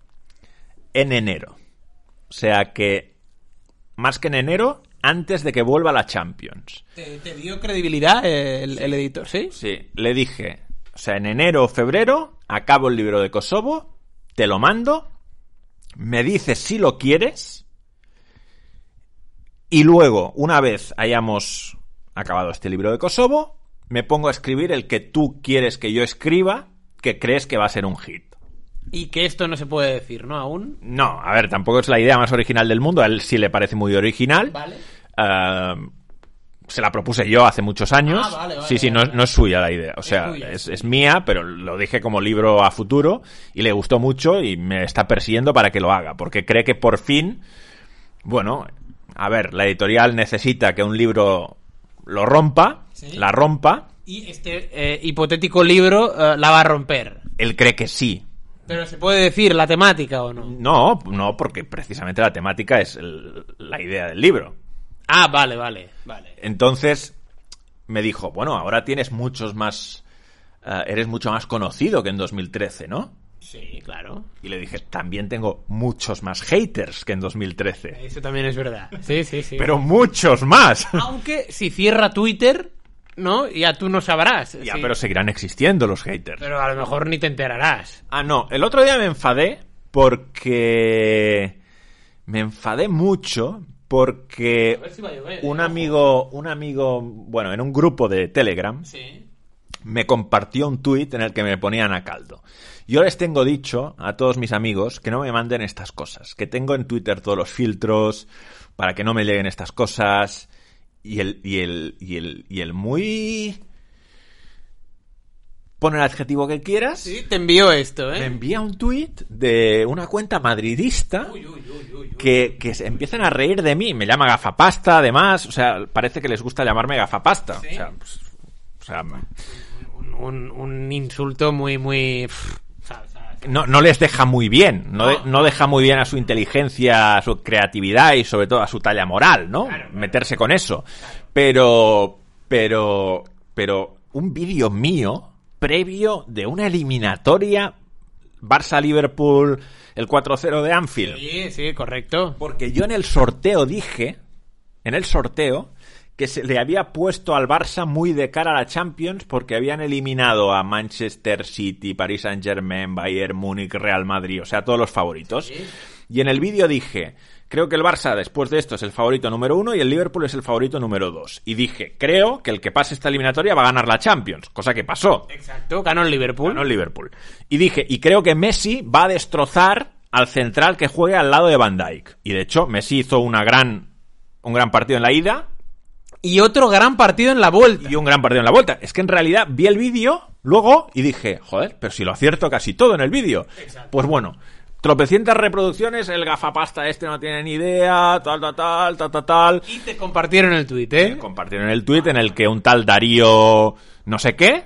en enero. O sea que, más que en enero, antes de que vuelva la Champions. ¿Te, te dio credibilidad el, el editor, sí? Sí, le dije, o sea, en enero o febrero acabo el libro de Kosovo, te lo mando, me dices si lo quieres y luego, una vez hayamos acabado este libro de Kosovo, me pongo a escribir el que tú quieres que yo escriba, que crees que va a ser un hit. Y que esto no se puede decir, ¿no? Aún. No, a ver, tampoco es la idea más original del mundo, a él sí le parece muy original. Vale. Uh, se la propuse yo hace muchos años. Ah, vale, vale, sí, sí, vale, no, es suya la idea. O sea, es, es es mía, pero lo dije como libro a futuro y le gustó mucho y me está persiguiendo para que lo haga, porque cree que por fin, bueno, a ver, la editorial necesita que un libro lo rompa, Sí. la rompa. Y este eh, hipotético libro eh, la va a romper. Él cree que sí. Pero se puede decir la temática o no. No, no, porque precisamente la temática es el- la idea del libro. Ah, vale, vale, vale. Entonces me dijo, bueno, ahora tienes muchos más, eh, eres mucho más conocido que en 2013, ¿no? Sí, claro. Y le dije, también tengo muchos más haters que en 2013. Eso también es verdad. Sí, sí, sí. Pero muchos más. Aunque si cierra Twitter, ¿no? Ya tú no sabrás. ya, Sí. pero seguirán existiendo los haters. Pero a lo mejor ni te enterarás. Ah, no, el otro día me enfadé porque me enfadé mucho porque A ver si va a llover, un eh, amigo, un amigo, bueno, en un grupo de Telegram Sí. me compartió un tuit en el que me ponían a caldo. Yo les tengo dicho a todos mis amigos que no me manden estas cosas, que tengo en Twitter todos los filtros para que no me lleguen estas cosas y el y el y el y el muy pon el adjetivo que quieras. Sí, te envió esto, Me ¿eh? envía un tuit de una cuenta madridista que, que se empiezan a reír de mí. Me llama gafapasta, además. O sea, parece que les gusta llamarme gafapasta. O sea, pues, o sea, Un, un insulto muy, muy... no, no les deja muy bien. No, de- no deja muy bien a su inteligencia, a su creatividad y sobre todo a su talla moral, ¿no? Meterse con eso. Pero, pero, pero un vídeo mío previo de una eliminatoria Barça-Liverpool, el 4-0 de Anfield. Sí, sí, correcto. Porque yo en el sorteo dije, en el sorteo, que se le había puesto al Barça muy de cara a la Champions porque habían eliminado a Manchester City, Paris Saint Germain, Bayern Múnich, Real Madrid, o sea, todos los favoritos. Y en el vídeo dije, creo que el Barça después de esto es el favorito número uno y el Liverpool es el favorito número dos. Y dije, creo que el que pase esta eliminatoria va a ganar la Champions, cosa que pasó. Exacto, ganó el Liverpool. Ganó el Liverpool. Y dije, y creo que Messi va a destrozar al central que juegue al lado de Van Dijk. Y de hecho, Messi hizo una gran, un gran partido en la ida Y otro gran partido en la vuelta. y un gran partido en la vuelta. Es que en realidad vi el vídeo luego y dije, joder, pero si lo acierto casi todo en el vídeo. Pues bueno, tropecientas reproducciones, el gafapasta este no tiene ni idea, tal, tal, tal, tal, tal, tal. Y te compartieron el tuit, ¿eh? Compartieron el tuit en el que un tal Darío no sé qué,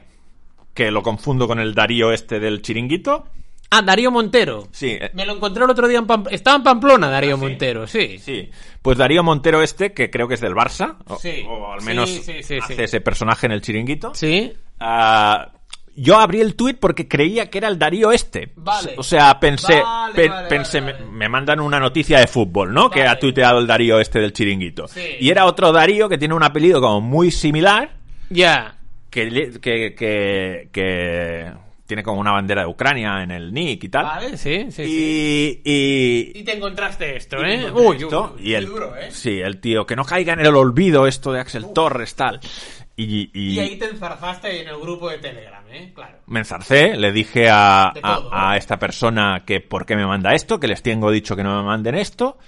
que lo confundo con el Darío este del chiringuito. Ah, Darío Montero. Sí, eh, Me lo encontré el otro día en Pamplona. Estaba en Pamplona, Darío Montero, sí. Sí, pues Darío Montero este, que creo que es del Barça, o, Sí. o al menos Sí, hace ese personaje en el chiringuito. Sí. Ah, yo abrí el tuit porque creía que era el Darío este. Vale. O sea, pensé, Vale, pe- vale, pensé, me- mandan una noticia de fútbol, ¿no? Que ha tuiteado el Darío este del chiringuito. Sí. Y era otro Darío que tiene un apellido como muy similar, Ya. que, le- que, que, que tiene como una bandera de Ucrania en el nick y tal. Vale, sí, sí, sí. Y, y, Y te encontraste esto, y ¿eh? encontré Uy, esto, uy, y el, duro, ¿eh? sí, el tío, que no caiga en el olvido esto de Axel Torres, tal. Y, y- Y ahí te enzarzaste en el grupo de Telegram, ¿eh? Claro. me enzarcé, le dije a, a- esta persona que por qué me manda esto, que les tengo dicho que no me manden esto.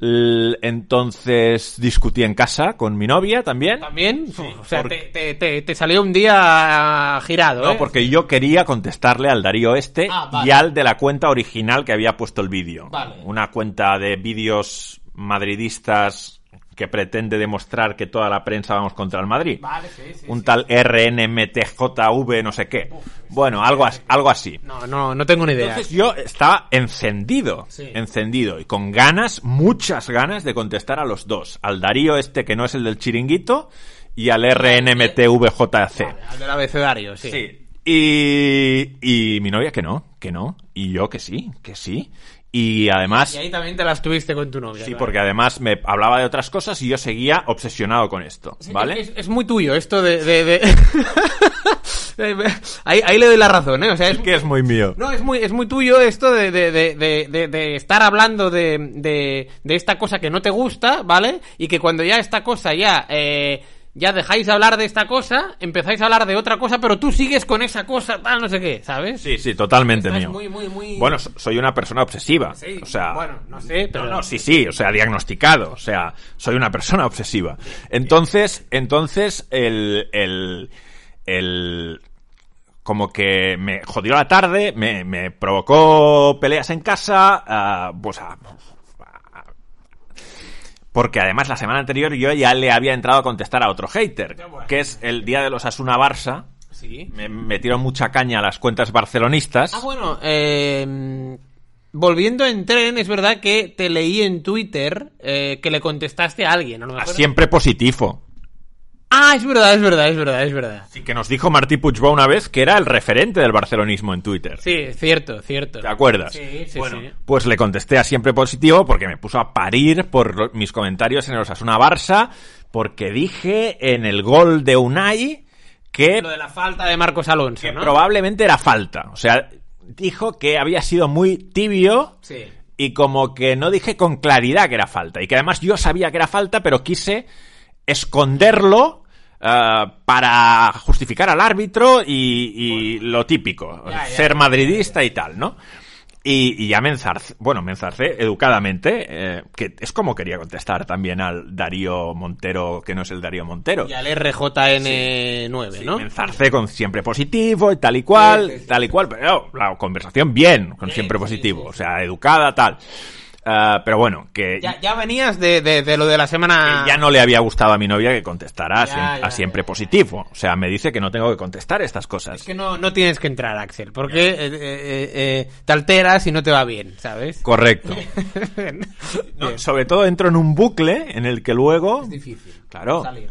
Entonces discutí en casa con mi novia también. ¿También? o sea, porque- te, te- te- te salió un día girado, No, ¿eh? porque yo quería contestarle al Darío este Ah, vale. y al de la cuenta original que había puesto el vídeo. Vale. Una cuenta de vídeos madridistas que pretende demostrar que toda la prensa vamos contra el Madrid. Vale, sí, sí. Un sí. tal RNMTJV no sé qué. bueno, algo, as- algo así. No, no, no tengo ni idea. Entonces yo estaba encendido, Sí. encendido y con ganas, muchas ganas de contestar a los dos. Al Darío este que no es el del chiringuito y al RNMTVJC. Vale, al del abecedario, sí. Sí. Y, y mi novia que no, que no. Y yo que sí, que sí. Y además, Y ahí también te las tuviste con tu novia. sí, porque además me hablaba de otras cosas y yo seguía obsesionado con esto, ¿vale? Es, es muy tuyo esto de... <laughs> de- de- ahí, ahí le doy la razón, ¿eh? O sea, es, que es muy mío. No, es muy, es muy tuyo esto de, de, estar hablando de, de, de esta cosa que no te gusta, ¿vale? Y que cuando ya esta cosa ya... Eh, ya dejáis de hablar de esta cosa, empezáis a hablar de otra cosa, pero tú sigues con esa cosa, tal, no sé qué, ¿sabes? Sí, sí, totalmente Estás mío. muy, muy, muy- Bueno, so- soy una persona obsesiva. Sí, o sea, bueno, no sé, pero... No, no, sí, sí, o sea, diagnosticado, o sea, soy una persona obsesiva. Entonces, entonces, el, el, el, como que me jodió la tarde, me, me provocó peleas en casa, ah, pues, ah, porque además la semana anterior yo ya le había entrado a contestar a otro hater, que es el día de los Asuna Barça. Sí. Me metieron mucha caña a las cuentas barcelonistas. Ah, bueno, eh, volviendo en tren, es verdad que te leí en Twitter eh, que le contestaste a alguien, a lo a mejor- siempre positivo. Ah, es verdad, es verdad, es verdad, es verdad. Sí, que nos dijo Martí Puigdemont una vez que era el referente del barcelonismo en Twitter. Sí, cierto, cierto. ¿Te acuerdas? Sí, sí, bueno, sí. pues le contesté a siempre positivo porque me puso a parir por mis comentarios en el Osasuna Barça, porque dije en el gol de Unai que, Lo de la falta de Marcos Alonso, que ¿no? probablemente era falta. O sea, dijo que había sido muy tibio Sí. y como que no dije con claridad que era falta. Y que además yo sabía que era falta, pero quise esconderlo eh, para justificar al árbitro y, y lo típico, Ya, ya, ser ya, madridista y tal, ¿no? Y, y ya me enzarcé, bueno, me enzarcé educadamente, eh, que es como quería contestar también al Darío Montero, que no es el Darío Montero. Y al RJN9, ¿no? Me enzarcé con siempre positivo y tal y cual, Sí, sí, sí. tal y cual, pero la conversación bien, con siempre sí, positivo, sí, o sea, educada, tal. Ah, pero bueno, que Ya, ya venías de, de- de lo de la semana... que ya no le había gustado a mi novia que contestara a, Ya, siem- ya, a siempre positivo. O sea, me dice que no tengo que contestar estas cosas. Es que no, no tienes que entrar, Axel, porque eh, eh, eh, te alteras y no te va bien, ¿sabes? Correcto. <laughs> No, sobre todo entro en un bucle en el que luego... Es difícil. Claro. salir.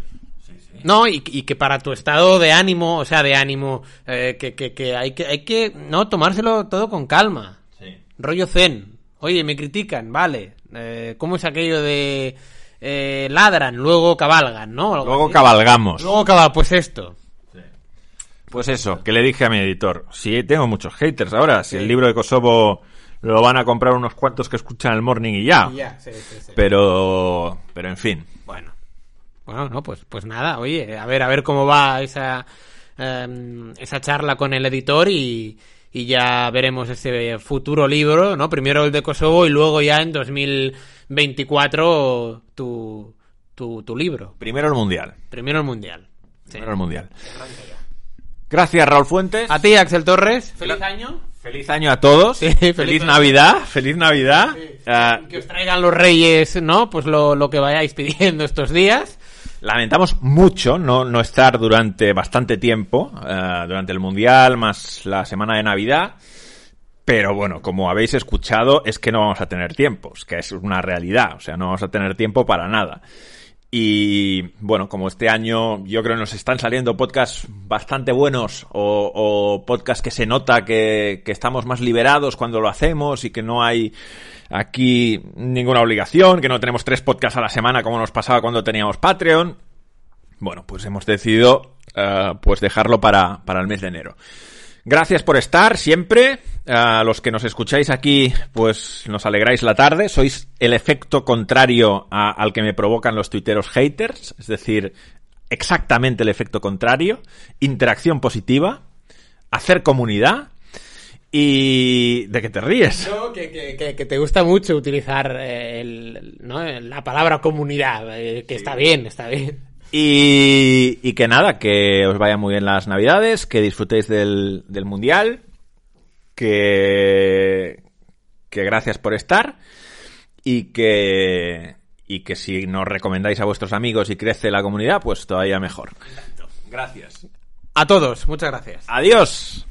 No, y, y que para tu estado de ánimo, o sea, de ánimo, eh, que, que, que hay que, hay que, no, tomárselo todo con calma. Rollo zen. Oye, me critican, vale. Eh, ¿Cómo es aquello de eh, ladran, luego cabalgan, ¿no? Algo Luego así. cabalgamos. Luego cabalgan, pues esto. Pues eso, que le dije a mi editor. Si tengo muchos haters ahora, si el libro de Kosovo lo van a comprar unos cuantos que escuchan el morning y ya. Ya, sí, sí, sí. Pero, pero en fin. Bueno. Bueno, no, pues, pues nada, oye, a ver, a ver cómo va esa, em, esa charla con el editor y, y ya veremos ese futuro libro, ¿no? Primero el de Kosovo y luego ya en 2024 tu, tu, tu libro. Primero el mundial. Primero el Mundial. Sí. Primero el mundial. Gracias, Raúl Fuentes. A ti, Axel Torres. Feliz año. Feliz año a todos. Sí, feliz, feliz año. Navidad. Feliz Navidad. Ah, Que os traigan los reyes, ¿no? Pues lo, lo que vayáis pidiendo estos días. Lamentamos mucho no, no estar durante bastante tiempo, eh, durante el Mundial, más la semana de Navidad. Pero bueno, como habéis escuchado, es que no vamos a tener tiempo, es que es una realidad, o sea, no vamos a tener tiempo para nada. Y bueno, como este año yo creo que nos están saliendo podcasts bastante buenos o, o podcasts que se nota que, que estamos más liberados cuando lo hacemos y que no hay aquí ninguna obligación, que no tenemos tres podcasts a la semana como nos pasaba cuando teníamos Patreon. Bueno, pues hemos decidido eh, pues dejarlo para, para el mes de enero. Gracias por estar siempre. A los que nos escucháis aquí, pues nos alegráis la tarde. Sois el efecto contrario a- al que me provocan los tuiteros haters. Es decir, exactamente el efecto contrario. Interacción positiva. Hacer comunidad. Y... ¿De qué te ríes? No, que, que- que- que te gusta mucho utilizar eh, el- ¿no? la palabra comunidad, eh, que está bien, está bien. Y, y que nada, que os vayan muy bien las navidades, que disfrutéis del, del mundial, que, que gracias por estar y que, y que si nos recomendáis a vuestros amigos y crece la comunidad, pues todavía mejor. Gracias. A todos, muchas gracias. Adiós.